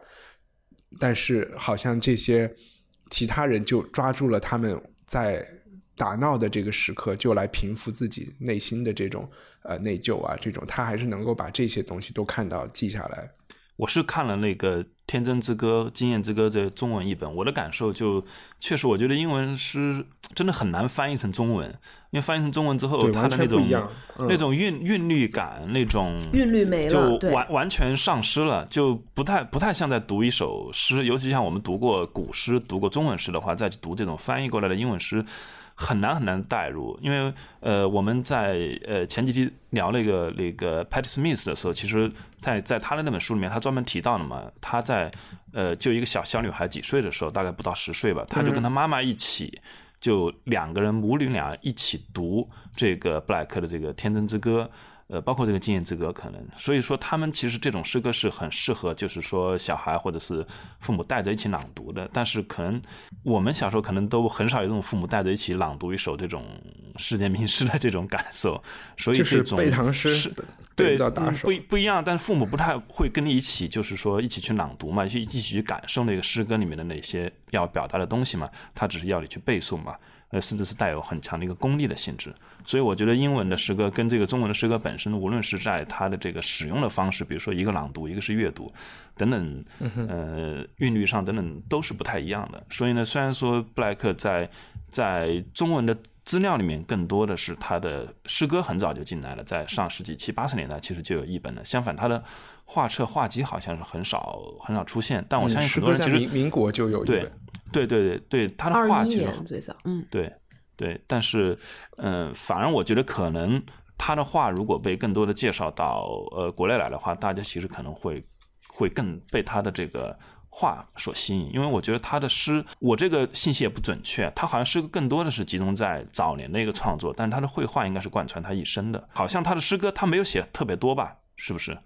Speaker 3: 但是好像这些其他人就抓住了他们在打闹的这个时刻，就来平复自己内心的这种呃内疚啊，这种他还是能够把这些东西都看到记下来。
Speaker 1: 我是看了那个《天真之歌》《经验之歌》这中文译本，我的感受就确实，我觉得英文诗真的很难翻译成中文，因为翻译成中文之后，它的那种那种韵韵律感，那种
Speaker 2: 韵律没
Speaker 1: 了，就完完全丧失了，就不太不太像在读一首诗，尤其像我们读过古诗、读过中文诗的话，再去读这种翻译过来的英文诗。很难很难带入，因为呃，我们在呃前几期聊那个那个 Patty Smith 的时候，其实，在在他的那本书里面，他专门提到了嘛，他在呃就一个小小女孩几岁的时候，大概不到十岁吧，他就跟他妈妈一起，就两个人母女俩一起读这个布莱克的这个《天真之歌》。呃，包括这个经验之歌，可能，所以说他们其实这种诗歌是很适合，就是说小孩或者是父母带着一起朗读的。但是可能我们小时候可能都很少有这种父母带着一起朗读一首这种世界名诗的这种感受。所以这种
Speaker 3: 背唐诗，
Speaker 1: 对，不不一样。但是父母不太会跟你一起，就是说一起去朗读嘛，去一起去感受那个诗歌里面的那些要表达的东西嘛。他只是要你去背诵嘛。呃，甚至是带有很强的一个功利的性质。所以我觉得英文的诗歌跟这个中文的诗歌本身，无论是在它的这个使用的方式，比如说一个朗读，一个是阅读，等等，呃，韵律上等等都是不太一样的。所以呢，虽然说布莱克在在中文的资料里面更多的是他的诗歌很早就进来了，在上世纪七八十年代其实就有译本了。相反，他的画册画集好像是很少很少出现。但我相信很多人其实
Speaker 3: 民民国就有一
Speaker 1: 对
Speaker 3: 本，
Speaker 1: 对对对对，他的画
Speaker 2: 二一
Speaker 1: 其实
Speaker 2: 年最早，嗯，
Speaker 1: 对对，但是嗯、呃反而我觉得可能他的画如果被更多的介绍到呃国内来的话，大家其实可能会会更被他的这个画所吸引，因为我觉得他的诗，我这个信息也不准确，他好像诗歌更多的是集中在早年的一个创作，但是他的绘画应该是贯穿他一生的，好像他的诗歌他没有写特别多吧，是不是？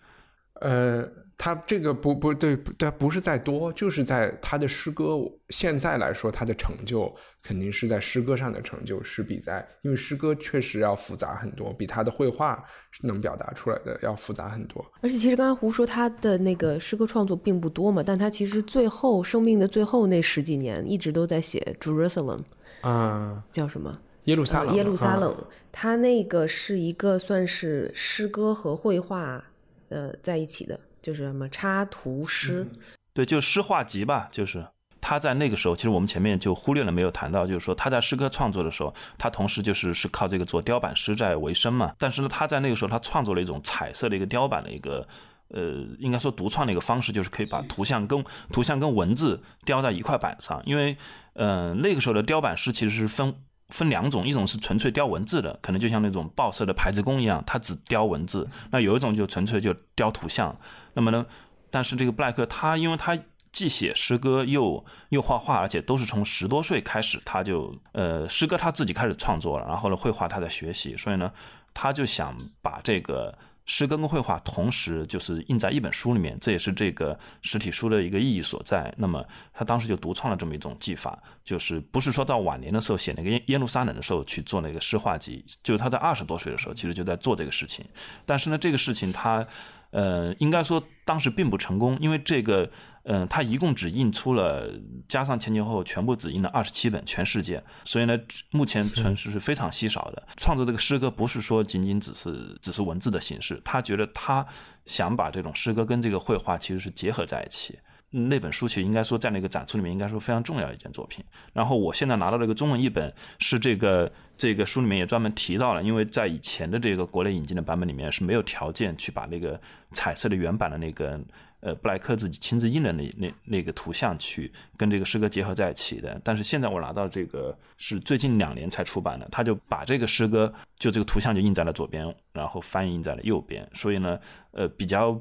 Speaker 3: 呃，他这个不不对，不对，不是在多，就是在他的诗歌现在来说，他的成就肯定是在诗歌上的成就是比在，因为诗歌确实要复杂很多，比他的绘画能表达出来的要复杂很多。
Speaker 2: 而且其实刚才胡说他的那个诗歌创作并不多嘛，但他其实最后生命的最后那十几年一直都在写 Jerusalem，
Speaker 3: 啊，
Speaker 2: 叫什么？
Speaker 3: 耶路撒冷，
Speaker 2: 呃耶路撒
Speaker 3: 啊
Speaker 2: 冷，他那个是一个算是诗歌和绘画呃在一起的，就是什么插图诗。
Speaker 1: 对，就诗画集吧，就是他在那个时候，其实我们前面就忽略了没有谈到，就是说他在诗歌创作的时候，他同时就是是靠这个做雕版师在为生嘛。但是呢，他在那个时候，他创作了一种彩色的一个雕版的一个。呃，应该说独创的一个方式，就是可以把图像跟图像跟文字雕在一块板上。因为，呃，那个时候的雕版师其实是分分两种，一种是纯粹雕文字的，可能就像那种报社的排字工一样，它只雕文字；那有一种就纯粹就雕图像。那么呢，但是这个布莱克他，因为他既写诗歌又又画画，而且都是从十多岁开始，他就呃诗歌他自己开始创作了，然后呢绘画他在学习，所以呢他就想把这个诗歌跟绘画同时就是印在一本书里面，这也是这个实体书的一个意义所在。那么他当时就独创了这么一种技法，就是不是说到晚年的时候写那个耶耶路撒冷的时候去做那个诗画集，就是他在二十多岁的时候其实就在做这个事情。但是呢，这个事情他呃，应该说当时并不成功，因为这个，嗯、他一共只印出了，加上前前后后全部只印了二十七本，全世界，所以呢，目前存世是非常稀少的。创作这个诗歌不是说仅仅只是只是文字的形式，他觉得他想把这种诗歌跟这个绘画其实是结合在一起。那本书其实应该说在那个展出里面应该说非常重要的一件作品。然后我现在拿到这个中文译本，是这个这个书里面也专门提到了，因为在以前的这个国内引进的版本里面是没有条件去把那个彩色的原版的那个呃布莱克自己亲自印的那那那个图像去跟这个诗歌结合在一起的。但是现在我拿到这个是最近两年才出版的，他就把这个诗歌就这个图像就印在了左边，然后翻译印在了右边，所以呢，呃，比较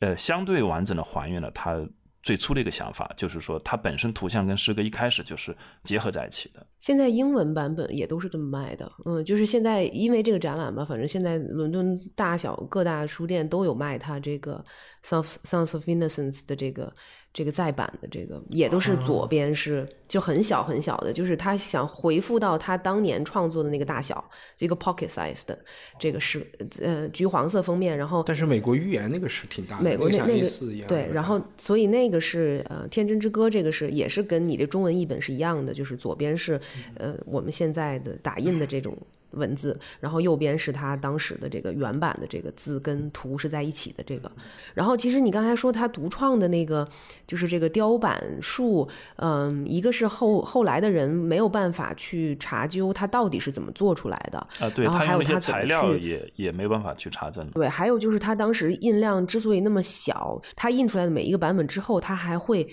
Speaker 1: 呃相对完整的还原了他最初的一个想法，就是说它本身图像跟诗歌一开始就是结合在一起的。
Speaker 2: 现在英文版本也都是这么卖的，嗯，就是现在因为这个展览嘛，反正现在伦敦大小各大书店都有卖它这个《Songs Songs of Innocence》的这个这个再版的这个，也都是左边是就很小很小的，就是他想回复到他当年创作的那个大小，这个 pocket size 的这个是呃橘黄色封面，然后
Speaker 3: 但是美国寓言那个是挺大的，
Speaker 2: 美国那
Speaker 3: 像
Speaker 2: 那
Speaker 3: A4 一样
Speaker 2: 个对，然后所以那个是呃《天真之歌》，这个是也是跟你的中文译本是一样的，就是左边是呃我们现在的打印的这种文字，然后右边是他当时的这个原版的这个字跟图是在一起的这个。然后其实你刚才说他独创的那个就是这个雕版术，嗯，一个是后后来的人没有办法去查究它到底是怎么做出来的
Speaker 1: 啊，对
Speaker 2: 然后还有
Speaker 1: 他材料也也没有办法去查证。
Speaker 2: 对，还有就是他当时印量之所以那么小，他印出来的每一个版本之后，他还会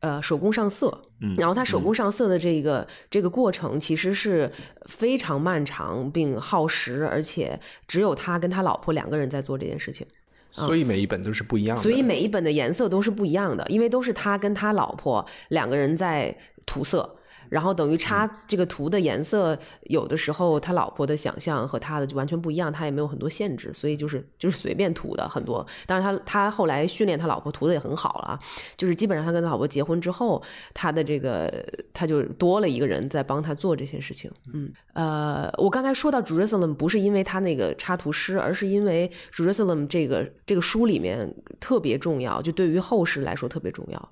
Speaker 2: 呃手工上色，
Speaker 1: 嗯
Speaker 2: 然后他手工上色的这个、这个过程其实是非常漫长并耗时，而且只有他跟他老婆两个人在做这件事情。
Speaker 3: 所以每一本都是不一样的。
Speaker 2: 所以每一本的颜色都是不一样的，因为都是他跟他老婆两个人在涂色，然后等于插这个图的颜色，有的时候他老婆的想象和他的就完全不一样，他也没有很多限制，所以就是就是随便涂的很多。当然他他后来训练他老婆涂的也很好了啊，就是基本上他跟他老婆结婚之后，他的这个他就多了一个人在帮他做这些事情。嗯，呃，我刚才说到 Jerusalem 不是因为他那个插图师，而是因为 Jerusalem 这个这个书里面特别重要，就对于后世来说特别重要。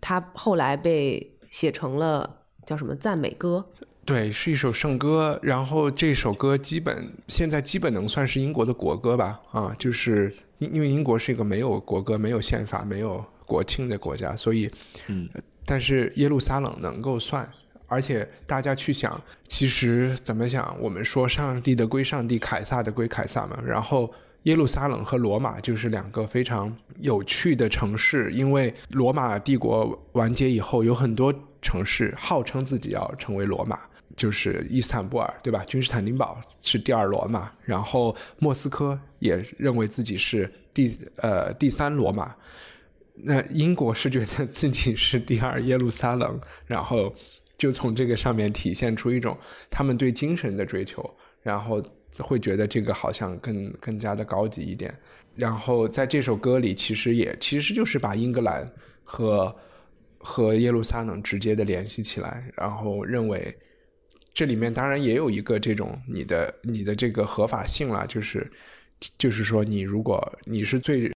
Speaker 2: 他后来被写成了叫什么赞美歌，
Speaker 3: 对，是一首圣歌。然后这首歌基本现在基本能算是英国的国歌吧？啊，就是因因为英国是一个没有国歌、没有宪法、没有国庆的国家，所以，
Speaker 1: 嗯，
Speaker 3: 但是耶路撒冷能够算。而且大家去想，其实怎么想？我们说上帝的归上帝，凯撒的归凯撒嘛。然后耶路撒冷和罗马就是两个非常有趣的城市，因为罗马帝国完结以后，有很多城市号称自己要成为罗马，就是伊斯坦布尔，对吧？君士坦丁堡是第二罗马，然后莫斯科也认为自己是第呃第三罗马。那英国是觉得自己是第二耶路撒冷，然后。就从这个上面体现出一种他们对精神的追求，然后会觉得这个好像更更加的高级一点。然后在这首歌里，其实也其实就是把英格兰和和耶路撒冷直接的联系起来，然后认为这里面当然也有一个这种你的你的这个合法性了，就是就是说你如果你是最。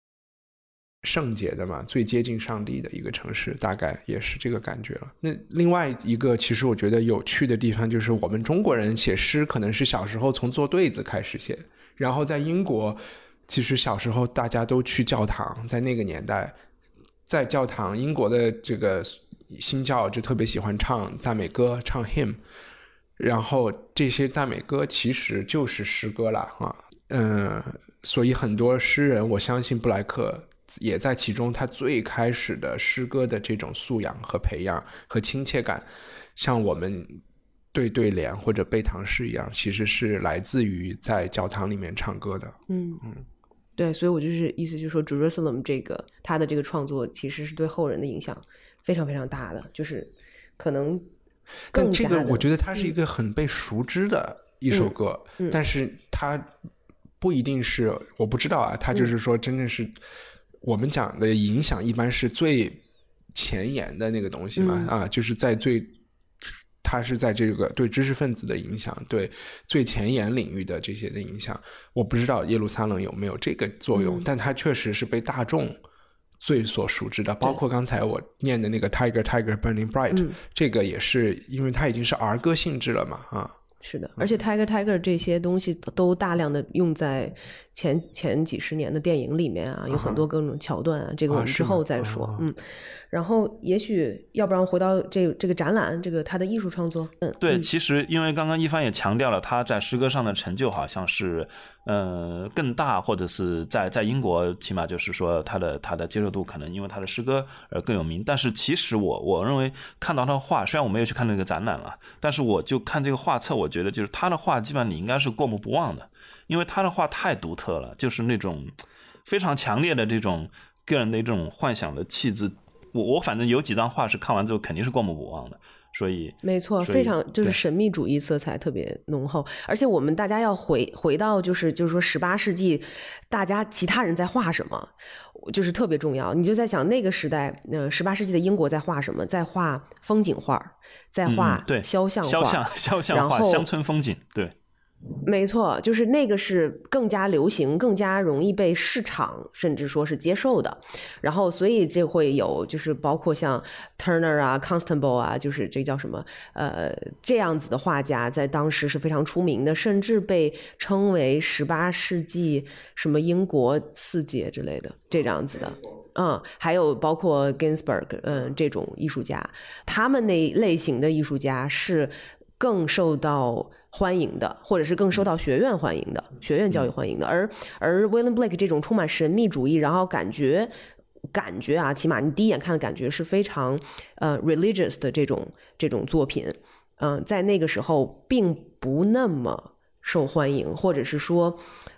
Speaker 3: 圣洁的嘛，最接近上帝的一个城市，大概也是这个感觉了。那另外一个，其实我觉得有趣的地方，就是我们中国人写诗，可能是小时候从做对子开始写，然后在英国，其实小时候大家都去教堂，在那个年代，在教堂，英国的这个新教就特别喜欢唱赞美歌，唱 hymn，然后这些赞美歌其实就是诗歌了啊，嗯，所以很多诗人，我相信布莱克。也在其中，他最开始的诗歌的这种素养和培养和亲切感，像我们对对联或者背唐诗一样，其实是来自于在教堂里面唱歌的。
Speaker 2: 嗯嗯，对，所以我就是意思就是说，Jerusalem 这个他的这个创作其实是对后人的影响非常非常大的，就是可能
Speaker 3: 但这个我觉得它是一个很被熟知的一首歌，但是它不一定是我不知道啊，它就是说真正是。我们讲的影响一般是最前沿的那个东西嘛，啊，就是在最，它是在这个对知识分子的影响，对最前沿领域的这些的影响。我不知道耶路撒冷有没有这个作用，但它确实是被大众最所熟知的。包括刚才我念的那个 Tiger Tiger Burning Bright，这个也是因为它已经是儿歌性质了嘛，啊。
Speaker 2: 是的，而且 Tiger Tiger 这些东西都大量的用在前前几十年的电影里面啊，有很多各种桥段啊，这个我们之后再说，嗯。然后，也许要不然回到这这个展览，这个他的艺术创作，嗯，
Speaker 1: 对，其实因为刚刚一帆也强调了他在诗歌上的成就，好像是呃更大，或者是在在英国，起码就是说他的他的接受度可能因为他的诗歌而更有名。但是其实我我认为看到他的画，虽然我没有去看那个展览了，但是我就看这个画册，我觉得就是他的画基本上你应该是过目不忘的，因为他的画太独特了，就是那种非常强烈的这种个人的这种幻想的气质。我我反正有几张画是看完之后肯定是过目不忘的，所以
Speaker 2: 没错，非常就是神秘主义色彩特别浓厚，而且我们大家要回回到就是就是说十八世纪，大家其他人在画什么，就是特别重要。你就在想那个时代，呃，十八世纪的英国在画什么？在画风景画，在画
Speaker 1: 对
Speaker 2: 肖像
Speaker 1: 肖像肖像画乡村风景，对。
Speaker 2: 没错，就是那个是更加流行、更加容易被市场甚至说是接受的。然后，所以这会有就是包括像 Turner 啊、Constable 啊，就是这叫什么呃这样子的画家，在当时是非常出名的，甚至被称为十八世纪什么英国四杰之类的这样子的。嗯，还有包括 Ginsberg 嗯这种艺术家，他们那类型的艺术家是更受到。欢迎的，或者是更受到学院欢迎的，学院教育欢迎的，而而 William Blake 这种充满神秘主义，然后感觉感觉啊，起码你第一眼看的感觉是非常呃 religious 的这种这种作品，嗯，在那个时候并不那么受欢迎，或者是说，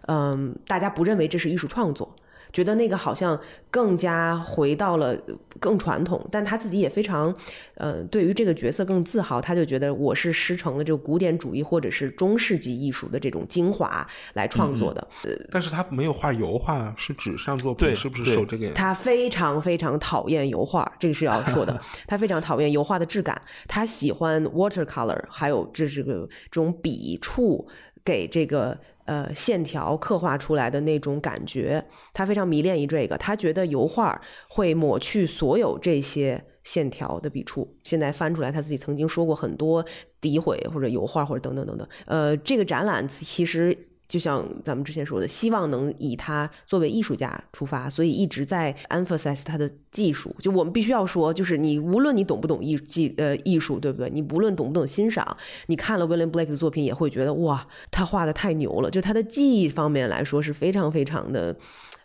Speaker 2: 嗯，大家不认为这是艺术创作。觉得那个好像更加回到了更传统，但他自己也非常，呃，对于这个角色更自豪。他就觉得我是师承了这个古典主义或者是中世纪艺术的这种精华来创作的。
Speaker 3: 但是他没有画油画，是纸上作品，是不是受这个？
Speaker 2: 他非常非常讨厌油画，这个是要说的。他非常讨厌油画的质感，他喜欢 watercolor，还有这这个这种笔触给这个。呃，线条刻画出来的那种感觉，他非常迷恋于这个。他觉得油画会抹去所有这些线条的笔触。现在翻出来，他自己曾经说过很多诋毁或者油画或者等等等等。呃，这个展览其实。就像咱们之前说的，希望能以他作为艺术家出发，所以一直在 emphasize 他的技术。就我们必须要说，就是你无论你懂不懂艺技呃艺术，对不对？你不论懂不懂欣赏，你看了 William Blake 的作品，也会觉得哇，他画的太牛了。就他的技艺方面来说，是非常非常的，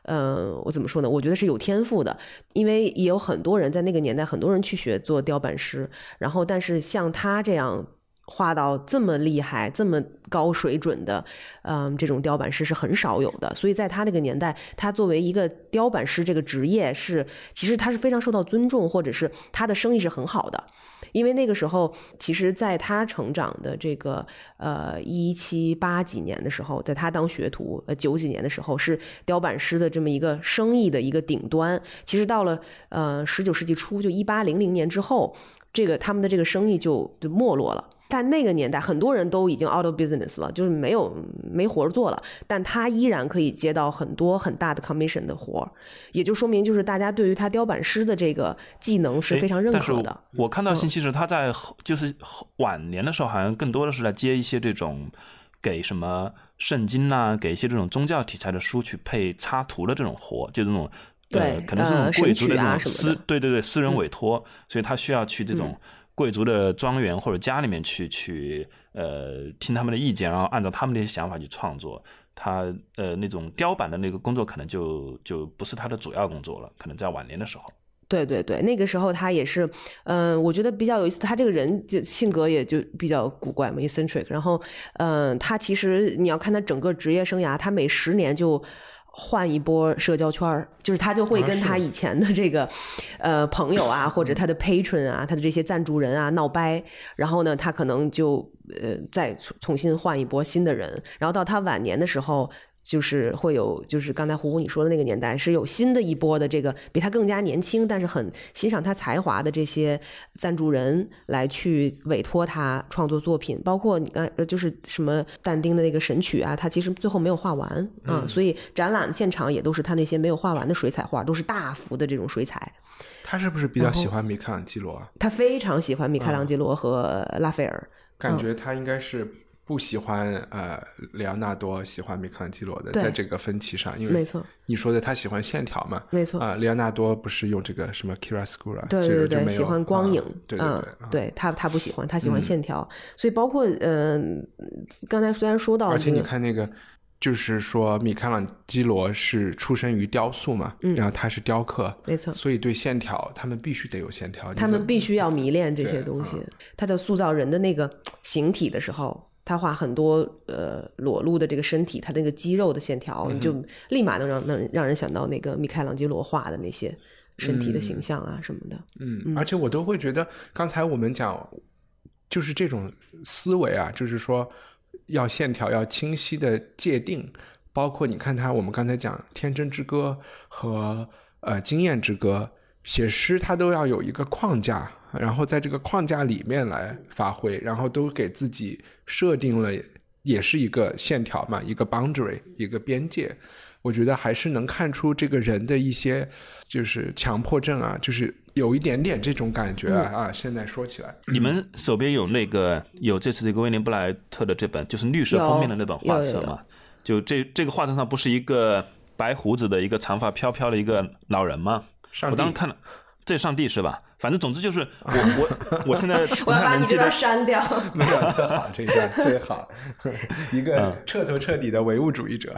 Speaker 2: 呃，我怎么说呢？我觉得是有天赋的，因为也有很多人在那个年代，很多人去学做雕版师，然后但是像他这样。画到这么厉害、这么高水准的，嗯，这种雕版师是很少有的。所以在他那个年代，他作为一个雕版师这个职业是，其实他是非常受到尊重，或者是他的生意是很好的。因为那个时候，其实在他成长的这个呃一七八几年的时候，在他当学徒呃九几年的时候，是雕版师的这么一个生意的一个顶端。其实到了呃十九世纪初，就一八零零年之后，这个他们的这个生意就就没落了。但那个年代，很多人都已经 out of business 了，就是没有没活做了。但他依然可以接到很多很大的 commission 的活也就说明，就是大家对于他雕版师的这个技能是非常认可的。
Speaker 1: 我看到信息是他在就是晚年的时候，好像更多的是在接一些这种给什么圣经呐，给一些这种宗教题材的书去配插图的这种活，就这种
Speaker 2: 对，
Speaker 1: 可能是贵族的那种私对对对私人委托，所以他需要去这种。贵族的庄园或者家里面去去呃听他们的意见，然后按照他们的一些想法去创作。他呃那种雕版的那个工作可能就就不是他的主要工作了，可能在晚年的时候。
Speaker 2: 对对对，那个时候他也是，嗯，我觉得比较有意思。他这个人就性格也就比较古怪嘛，eccentric。然后，嗯，他其实你要看他整个职业生涯，他每十年就。换一波社交圈儿，就是他就会跟他以前的这个，呃，朋友啊，或者他的 patron 啊，他的这些赞助人啊闹掰，然后呢，他可能就呃再重新换一波新的人，然后到他晚年的时候。就是会有，就是刚才胡胡你说的那个年代，是有新的一波的这个比他更加年轻，但是很欣赏他才华的这些赞助人来去委托他创作作品，包括你刚呃就是什么但丁的那个神曲啊，他其实最后没有画完啊，所以展览现场也都是他那些没有画完的水彩画，都是大幅的这种水彩。
Speaker 3: 他是不是比较喜欢米开朗基罗啊？
Speaker 2: 他非常喜欢米开朗基罗和拉斐尔，
Speaker 3: 感觉他应该是。不喜欢呃，里昂纳多喜欢米开朗基罗的，在这个分歧上，因为
Speaker 2: 没错，
Speaker 3: 你说的他喜欢线条嘛，
Speaker 2: 没错。
Speaker 3: 啊，里昂纳多不是用这个什么 chiaroscuro，
Speaker 2: 对对对，喜欢光影，
Speaker 3: 对对对，
Speaker 2: 对他他不喜欢，他喜欢线条，所以包括嗯，刚才虽然说到，
Speaker 3: 而且你看那个，就是说米开朗基罗是出身于雕塑嘛，然后他是雕刻，
Speaker 2: 没错，
Speaker 3: 所以对线条他们必须得有线条，
Speaker 2: 他们必须要迷恋这些东西，他在塑造人的那个形体的时候。他画很多呃裸露的这个身体，他那个肌肉的线条，你就立马能让能让人想到那个米开朗基罗画的那些身体的形象啊什么的。
Speaker 3: 嗯，而且我都会觉得，刚才我们讲就是这种思维啊，就是说要线条要清晰的界定，包括你看他，我们刚才讲《天真之歌》和呃《经验之歌》，写诗他都要有一个框架。然后在这个框架里面来发挥，然后都给自己设定了，也是一个线条嘛，一个 boundary，一个边界。我觉得还是能看出这个人的一些就是强迫症啊，就是有一点点这种感觉啊。啊，现在说起来，
Speaker 1: 你们手边有那个有这次这个威廉布莱特的这本就是绿色封面的那本画册吗？就这这个画册上不是一个白胡子的一个长发飘飘的一个老人吗？我当时看了。这上帝是吧？反正总之就是我 我我现在
Speaker 2: 我要把你这段删掉。
Speaker 3: 没有特好这一段最好，一个彻头彻底的唯物主义者。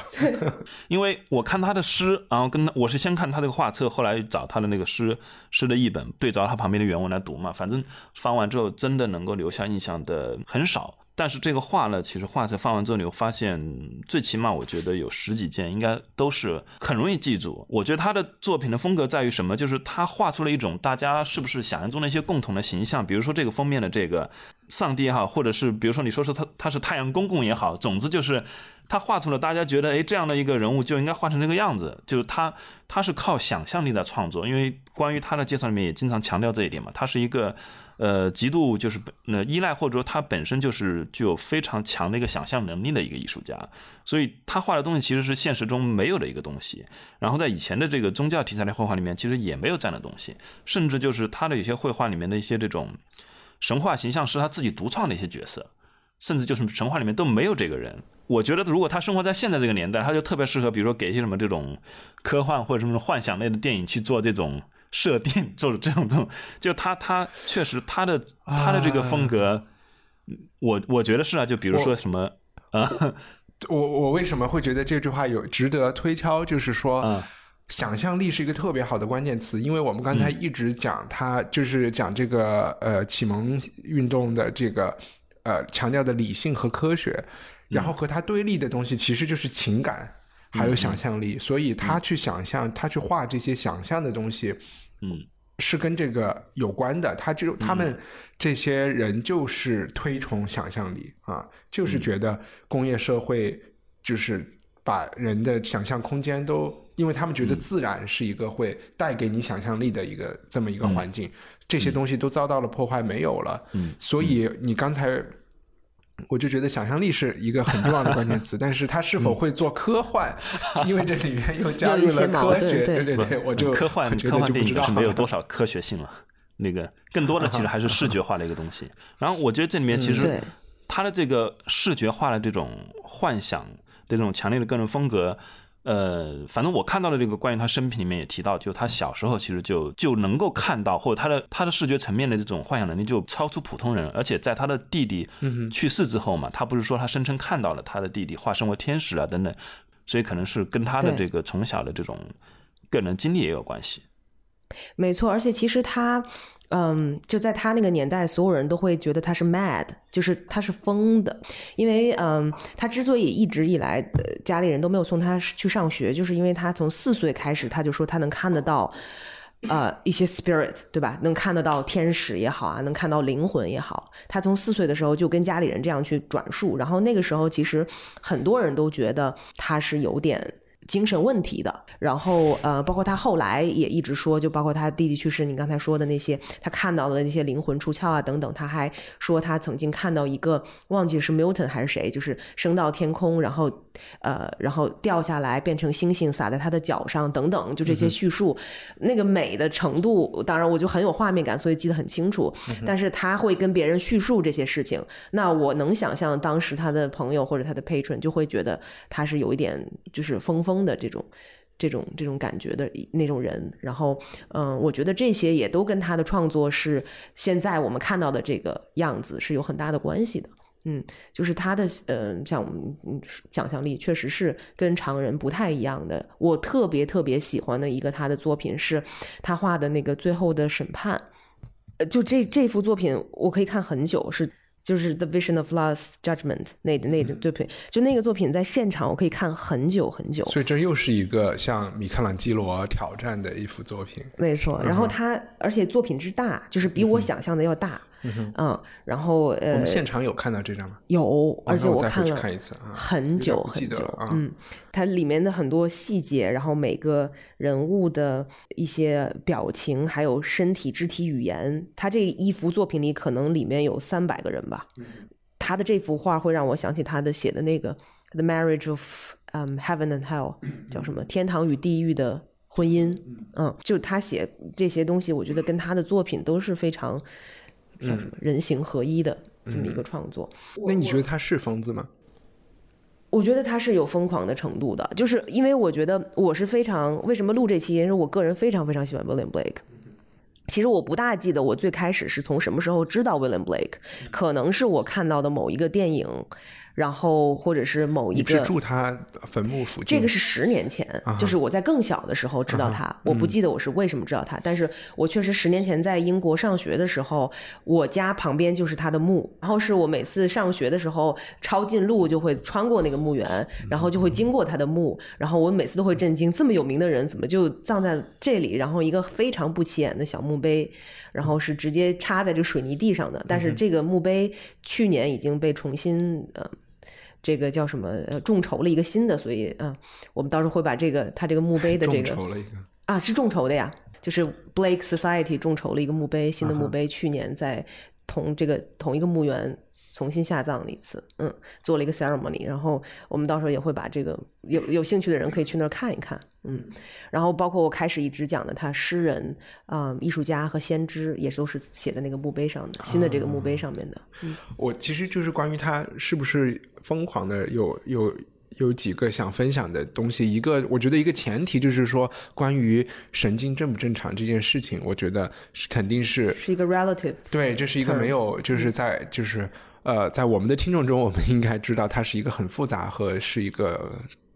Speaker 1: 因为我看他的诗，然后跟我是先看他这个画册，后来找他的那个诗诗的译本，对照他旁边的原文来读嘛。反正翻完之后，真的能够留下印象的很少。但是这个画呢，其实画册放完之后，你会发现，最起码我觉得有十几件应该都是很容易记住。我觉得他的作品的风格在于什么？就是他画出了一种大家是不是想象中的一些共同的形象，比如说这个封面的这个上帝也好，或者是比如说你说说他他是太阳公公也好，总之就是他画出了大家觉得哎这样的一个人物就应该画成这个样子。就是他他是靠想象力在创作，因为关于他的介绍里面也经常强调这一点嘛，他是一个。呃，极度就是呃依赖或者说他本身就是具有非常强的一个想象能力的一个艺术家，所以他画的东西其实是现实中没有的一个东西。然后在以前的这个宗教题材的绘画里面，其实也没有这样的东西，甚至就是他的有些绘画里面的一些这种神话形象是他自己独创的一些角色，甚至就是神话里面都没有这个人。我觉得如果他生活在现在这个年代，他就特别适合，比如说给一些什么这种科幻或者什么幻想类的电影去做这种。设定就是这种这种，就他他确实他的他的这个风格，我我觉得是啊，就比如说什么啊，
Speaker 3: 我我为什么会觉得这句话有值得推敲？就是说，想象力是一个特别好的关键词，因为我们刚才一直讲他就是讲这个呃启蒙运动的这个呃强调的理性和科学，然后和他对立的东西其实就是情感还有想象力，所以他去想象他去画这些想象的东西。
Speaker 1: 嗯，
Speaker 3: 是跟这个有关的。他就他们这些人就是推崇想象力啊，就是觉得工业社会就是把人的想象空间都，因为他们觉得自然是一个会带给你想象力的一个这么一个环境，这些东西都遭到了破坏，没有了。
Speaker 1: 嗯，
Speaker 3: 所以你刚才。我就觉得想象力是一个很重要的关键词，但是它是否会做科幻？因为这里面又加入了科学，对对对，我就
Speaker 1: 科幻科幻电影是没有多少科学性了。那个更多的其实还是视觉化的一个东西。然后我觉得这里面其实它的这个视觉化的这种幻想的这种强烈的个人风格。呃，反正我看到的这个关于他生平里面也提到，就他小时候其实就就能够看到，或者他的他的视觉层面的这种幻想能力就超出普通人，而且在他的弟弟去世之后嘛，他不是说他声称看到了他的弟弟化身为天使啊等等，所以可能是跟他的这个从小的这种个人经历也有关系。
Speaker 2: 没错，而且其实他。嗯，就在他那个年代，所有人都会觉得他是 mad，就是他是疯的，因为嗯，他之所以一直以来呃家里人都没有送他去上学，就是因为他从四岁开始他就说他能看得到，呃，一些 spirit，对吧？能看得到天使也好啊，能看到灵魂也好，他从四岁的时候就跟家里人这样去转述，然后那个时候其实很多人都觉得他是有点。精神问题的，然后呃，包括他后来也一直说，就包括他弟弟去世，你刚才说的那些，他看到的那些灵魂出窍啊等等，他还说他曾经看到一个忘记是 Milton 还是谁，就是升到天空，然后呃，然后掉下来变成星星洒在他的脚上等等，就这些叙述，那个美的程度，当然我就很有画面感，所以记得很清楚。但是他会跟别人叙述这些事情，那我能想象当时他的朋友或者他的 patron 就会觉得他是有一点就是疯疯。的这种、这种、这种感觉的那种人，然后，嗯，我觉得这些也都跟他的创作是现在我们看到的这个样子是有很大的关系的。嗯，就是他的，嗯，像想象力确实是跟常人不太一样的。我特别特别喜欢的一个他的作品是他画的那个《最后的审判》，呃，就这这幅作品我可以看很久，是。就是《The Vision of Last Judgment》那那作品，就那个作品在现场我可以看很久很久。
Speaker 3: 所以这又是一个向米开朗基罗挑战的一幅作品。
Speaker 2: 没错，然后他而且作品之大，就是比我想象的要大。嗯，然后呃，
Speaker 3: 我们现场有看到这张吗？
Speaker 2: 有，而且我
Speaker 3: 看
Speaker 2: 了
Speaker 3: 看一次啊，
Speaker 2: 很久很久。嗯，它里面的很多细节，然后每个人物的一些表情，还有身体肢体语言，他这一幅作品里可能里面有三百个人吧。他的这幅画会让我想起他的写的那个《The Marriage of 嗯 Heaven and Hell》，叫什么？天堂与地狱的婚姻。嗯，就他写这些东西，我觉得跟他的作品都是非常。叫什么人形合一的这么一个创作？
Speaker 3: 那你觉得他是疯子吗？
Speaker 2: 我觉得他是有疯狂的程度的，就是因为我觉得我是非常为什么录这期，因为我个人非常非常喜欢 William Blake。其实我不大记得我最开始是从什么时候知道 William Blake，可能是我看到的某一个电影。然后，或者是某一个
Speaker 3: 住他坟墓附近，
Speaker 2: 这个是十年前，就是我在更小的时候知道他。我不记得我是为什么知道他，但是我确实十年前在英国上学的时候，我家旁边就是他的墓。然后是我每次上学的时候抄近路就会穿过那个墓园，然后就会经过他的墓。然后我每次都会震惊，这么有名的人怎么就葬在这里？然后一个非常不起眼的小墓碑，然后是直接插在这个水泥地上的。但是这个墓碑去年已经被重新呃。这个叫什么？呃，众筹了一个新的，所以嗯，我们到时候会把这个他这个墓碑的这个啊，是众筹的呀。就是 Blake Society 众筹了一个墓碑，新的墓碑，去年在同这个同一个墓园。重新下葬了一次，嗯，做了一个 ceremony，然后我们到时候也会把这个有有兴趣的人可以去那儿看一看，嗯，然后包括我开始一直讲的他诗人啊、艺术家和先知也都是写在那个墓碑上的，新的这个墓碑上面的，嗯，
Speaker 3: 我其实就是关于他是不是疯狂的有有。有几个想分享的东西，一个我觉得一个前提就是说，关于神经正不正常这件事情，我觉得是肯定是
Speaker 2: 是一个 relative，
Speaker 3: 对，这是一个没有就是在就是呃，在我们的听众中，我们应该知道它是一个很复杂和是一个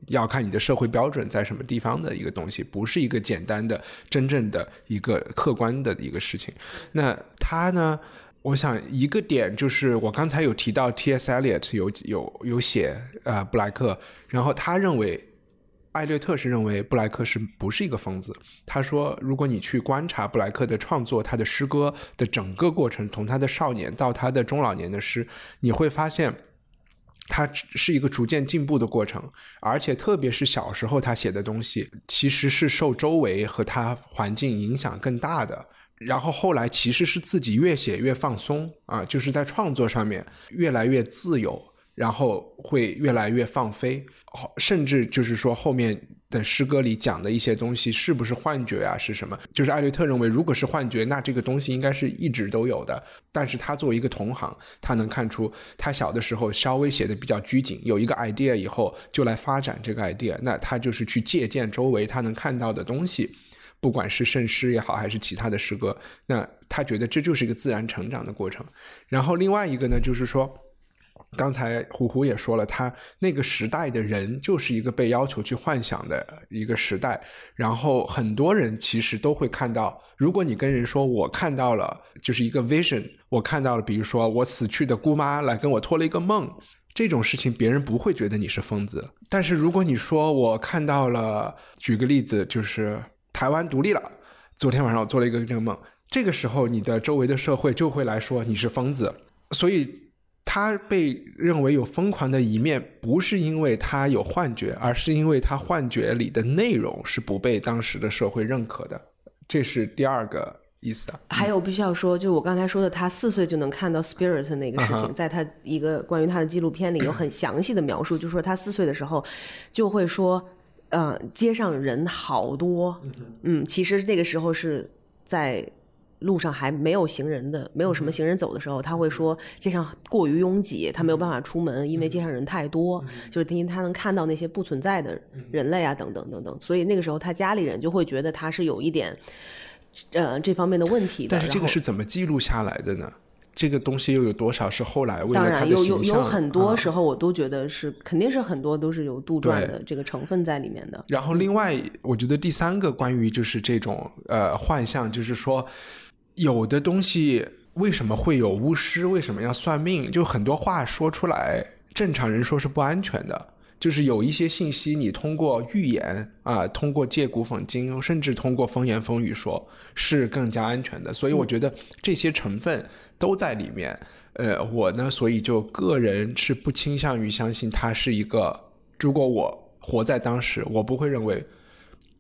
Speaker 3: 要看你的社会标准在什么地方的一个东西，不是一个简单的真正的一个客观的一个事情。那他呢？我想一个点就是我刚才有提到 T.S. Eliot 有有有写呃布莱克，然后他认为艾略特是认为布莱克是不是一个疯子？他说，如果你去观察布莱克的创作，他的诗歌的整个过程，从他的少年到他的中老年的诗，你会发现他是一个逐渐进步的过程，而且特别是小时候他写的东西，其实是受周围和他环境影响更大的。然后后来其实是自己越写越放松啊，就是在创作上面越来越自由，然后会越来越放飞，甚至就是说后面的诗歌里讲的一些东西是不是幻觉啊？是什么？就是艾略特认为，如果是幻觉，那这个东西应该是一直都有的。但是他作为一个同行，他能看出他小的时候稍微写的比较拘谨，有一个 idea 以后就来发展这个 idea，那他就是去借鉴周围他能看到的东西。不管是圣诗也好，还是其他的诗歌，那他觉得这就是一个自然成长的过程。然后另外一个呢，就是说，刚才虎虎也说了，他那个时代的人就是一个被要求去幻想的一个时代。然后很多人其实都会看到，如果你跟人说我看到了，就是一个 vision，我看到了，比如说我死去的姑妈来跟我托了一个梦，这种事情别人不会觉得你是疯子。但是如果你说我看到了，举个例子就是。台湾独立了，昨天晚上我做了一个这个梦，这个时候你的周围的社会就会来说你是疯子，所以他被认为有疯狂的一面，不是因为他有幻觉，而是因为他幻觉里的内容是不被当时的社会认可的，这是第二个意思啊。
Speaker 2: 还有必须要说，就我刚才说的，他四岁就能看到 spirit 那个事情，在他一个关于他的纪录片里有很详细的描述，就说他四岁的时候就会说。嗯，街上人好多，嗯，其实那个时候是在路上还没有行人的，没有什么行人走的时候，他会说街上过于拥挤，他没有办法出门，因为街上人太多，就是因为他能看到那些不存在的人类啊，等等等等，所以那个时候他家里人就会觉得他是有一点，呃，这方面的问题。
Speaker 3: 但是这个是怎么记录下来的呢？这个东西又有多少是后来为了
Speaker 2: 他的形象？有有有很多时候，我都觉得是肯定是很多都是有杜撰的这个成分在里面的。
Speaker 3: 然后另外，我觉得第三个关于就是这种呃幻象，就是说有的东西为什么会有巫师？为什么要算命？就很多话说出来，正常人说是不安全的。就是有一些信息，你通过预言啊，通过借古讽今，甚至通过风言风语说，是更加安全的。所以我觉得这些成分。都在里面，呃，我呢，所以就个人是不倾向于相信他是一个。如果我活在当时，我不会认为。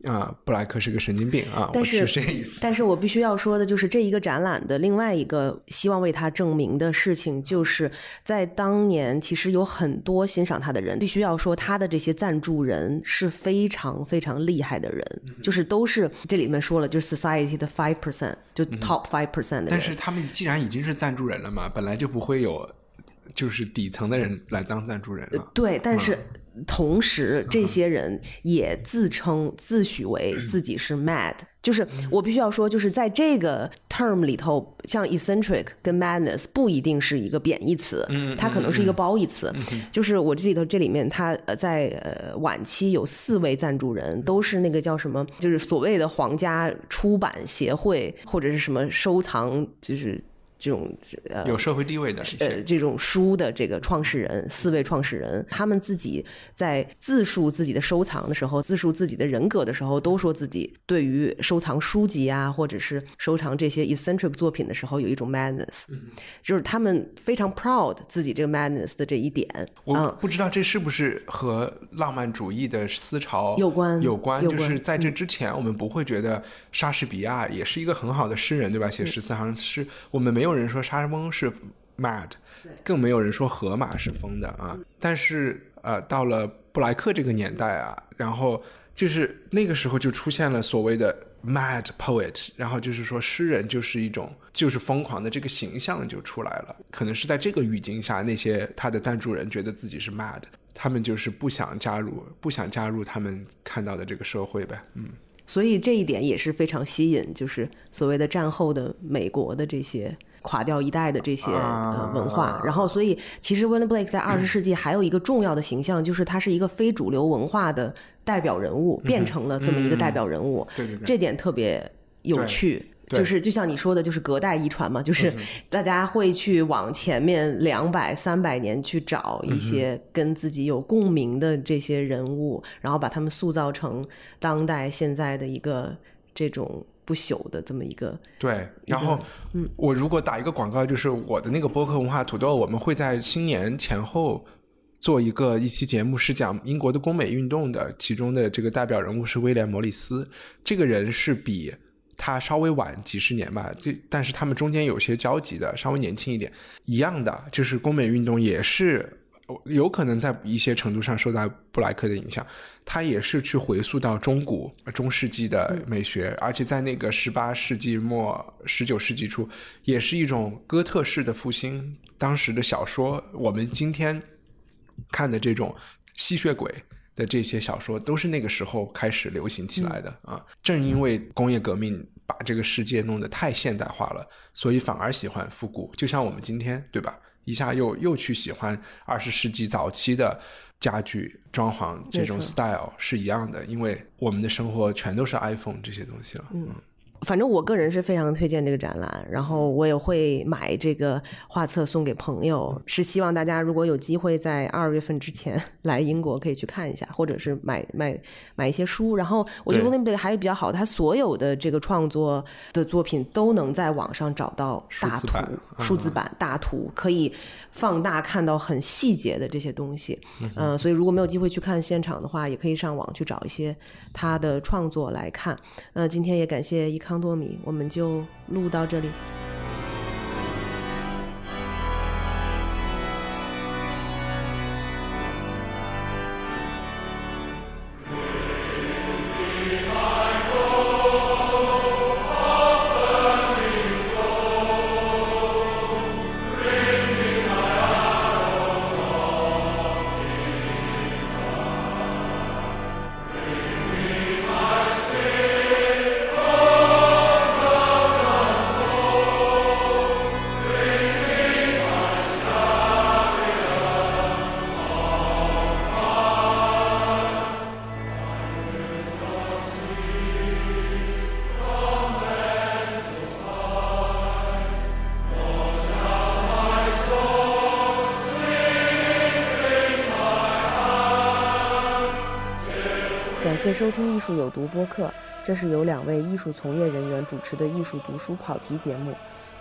Speaker 3: 啊，布莱克是个神经病啊！
Speaker 2: 但是
Speaker 3: 这个意思。
Speaker 2: 但是我必须要说的就是，这一个展览的另外一个希望为他证明的事情，就是在当年，其实有很多欣赏他的人，必须要说他的这些赞助人是非常非常厉害的人，就是都是这里面说了，就是 society 的 five percent，就 top five percent 的人。
Speaker 3: 但是他们既然已经是赞助人了嘛，本来就不会有就是底层的人来当赞助人了。
Speaker 2: 对，但是。同时，这些人也自称、自诩为自己是 mad，就是我必须要说，就是在这个 term 里头，像 eccentric 跟 madness 不一定是一个贬义词，它可能是一个褒义词。就是我记得这里面，他在呃晚期有四位赞助人，都是那个叫什么，就是所谓的皇家出版协会或者是什么收藏，就是。这种呃
Speaker 3: 有社会地位的
Speaker 2: 呃这种书的这个创始人，四位创始人，他们自己在自述自己的收藏的时候，自述自己的人格的时候，都说自己对于收藏书籍啊，或者是收藏这些 eccentric 作品的时候，有一种 madness，、就是他们非常 proud 自己这个 madness 的这一点。
Speaker 3: 我
Speaker 2: 嗯，
Speaker 3: 不知道这是不是和浪漫主义的思潮
Speaker 2: 有关
Speaker 3: 有关，就是在这之前，我们不会觉得莎士比亚也是一个很好的诗人，对吧？
Speaker 2: 嗯
Speaker 3: 写十四行诗，我们没有人说莎翁是 mad，更没有人说荷马是疯的啊。但是呃，到了布莱克这个年代啊，然后就是那个时候就出现了所谓的 mad poet，然后就是说诗人就是一种就是疯狂的这个形象就出来了。可能是在这个语境下，那些他的赞助人觉得自己是 mad，他们就是不想加入，不想加入他们看到的这个社会呗。嗯，
Speaker 2: 所以这一点也是非常吸引，就是所谓的战后的美国的这些垮掉一代的这些呃文化。然后，所以其实 William Blake 在二十世纪还有一个重要的形象，就是他是一个非主流文化的代表人物，变成了这么一个代表人物。
Speaker 3: 对对对
Speaker 2: 这点特别有趣。就是就像你说的，就是隔代遗传嘛，就是大家会去往前面两百、三百年去找一些跟自己有共鸣的这些人物，然后把他们塑造成当代现在的一个这种不朽的这么一个
Speaker 3: 对。然后，
Speaker 2: 嗯
Speaker 3: 我如果打一个广告，就是我的那个播客文化土豆，我们会在新年前后。做一个一期节目是讲英国的工美运动的，其中的这个代表人物是威廉·摩里斯。这个人是比他稍微晚几十年吧，这但是他们中间有些交集的，稍微年轻一点。一样的，就是工美运动也是有可能在一些程度上受到布莱克的影响，他也是去回溯到中古中世纪的美学，而且在那个十八世纪末、十九世纪初，也是一种哥特式的复兴。当时的小说，我们今天看的这种吸血鬼。的这些小说都是那个时候开始流行起来的、啊！正因为工业革命把这个世界弄得太现代化了，所以反而喜欢复古。就像我们今天，对吧？一下又又去喜欢二十世纪早期的家具装潢这种 style 是一样的，因为我们的生活全都是 iPhone 这些东西了。嗯，
Speaker 2: 反正我个人是非常推荐这个展览，然后我也会买这个画册送给朋友，是希望大家如果有机会在二月份之前来英国可以去看一下，或者是买买买一些书。然后我觉得
Speaker 1: 对
Speaker 2: William Blake 还有比较好，他所有的这个创作的作品都能在网上找到大图
Speaker 3: 数字版、
Speaker 2: 大图，可以放大看到很细节的这些东西。嗯、所以如果没有机会去看现场的话，也可以上网去找一些他的创作来看。呃，今天也感谢伊康多米，我们就录到这里。谢收听《艺术有毒》播客，这是由两位艺术从业人员主持的艺术读书跑题节目。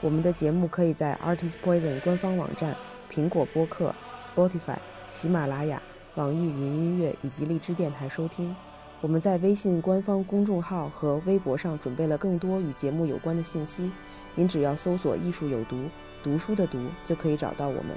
Speaker 2: 我们的节目可以在 Artist Poison 官方网站、苹果播客、Spotify、喜马拉雅、网易云音乐以及荔枝电台收听。我们在微信官方公众号和微博上准备了更多与节目有关的信息，您只要搜索“艺术有毒”，读书的“读”就可以找到我们。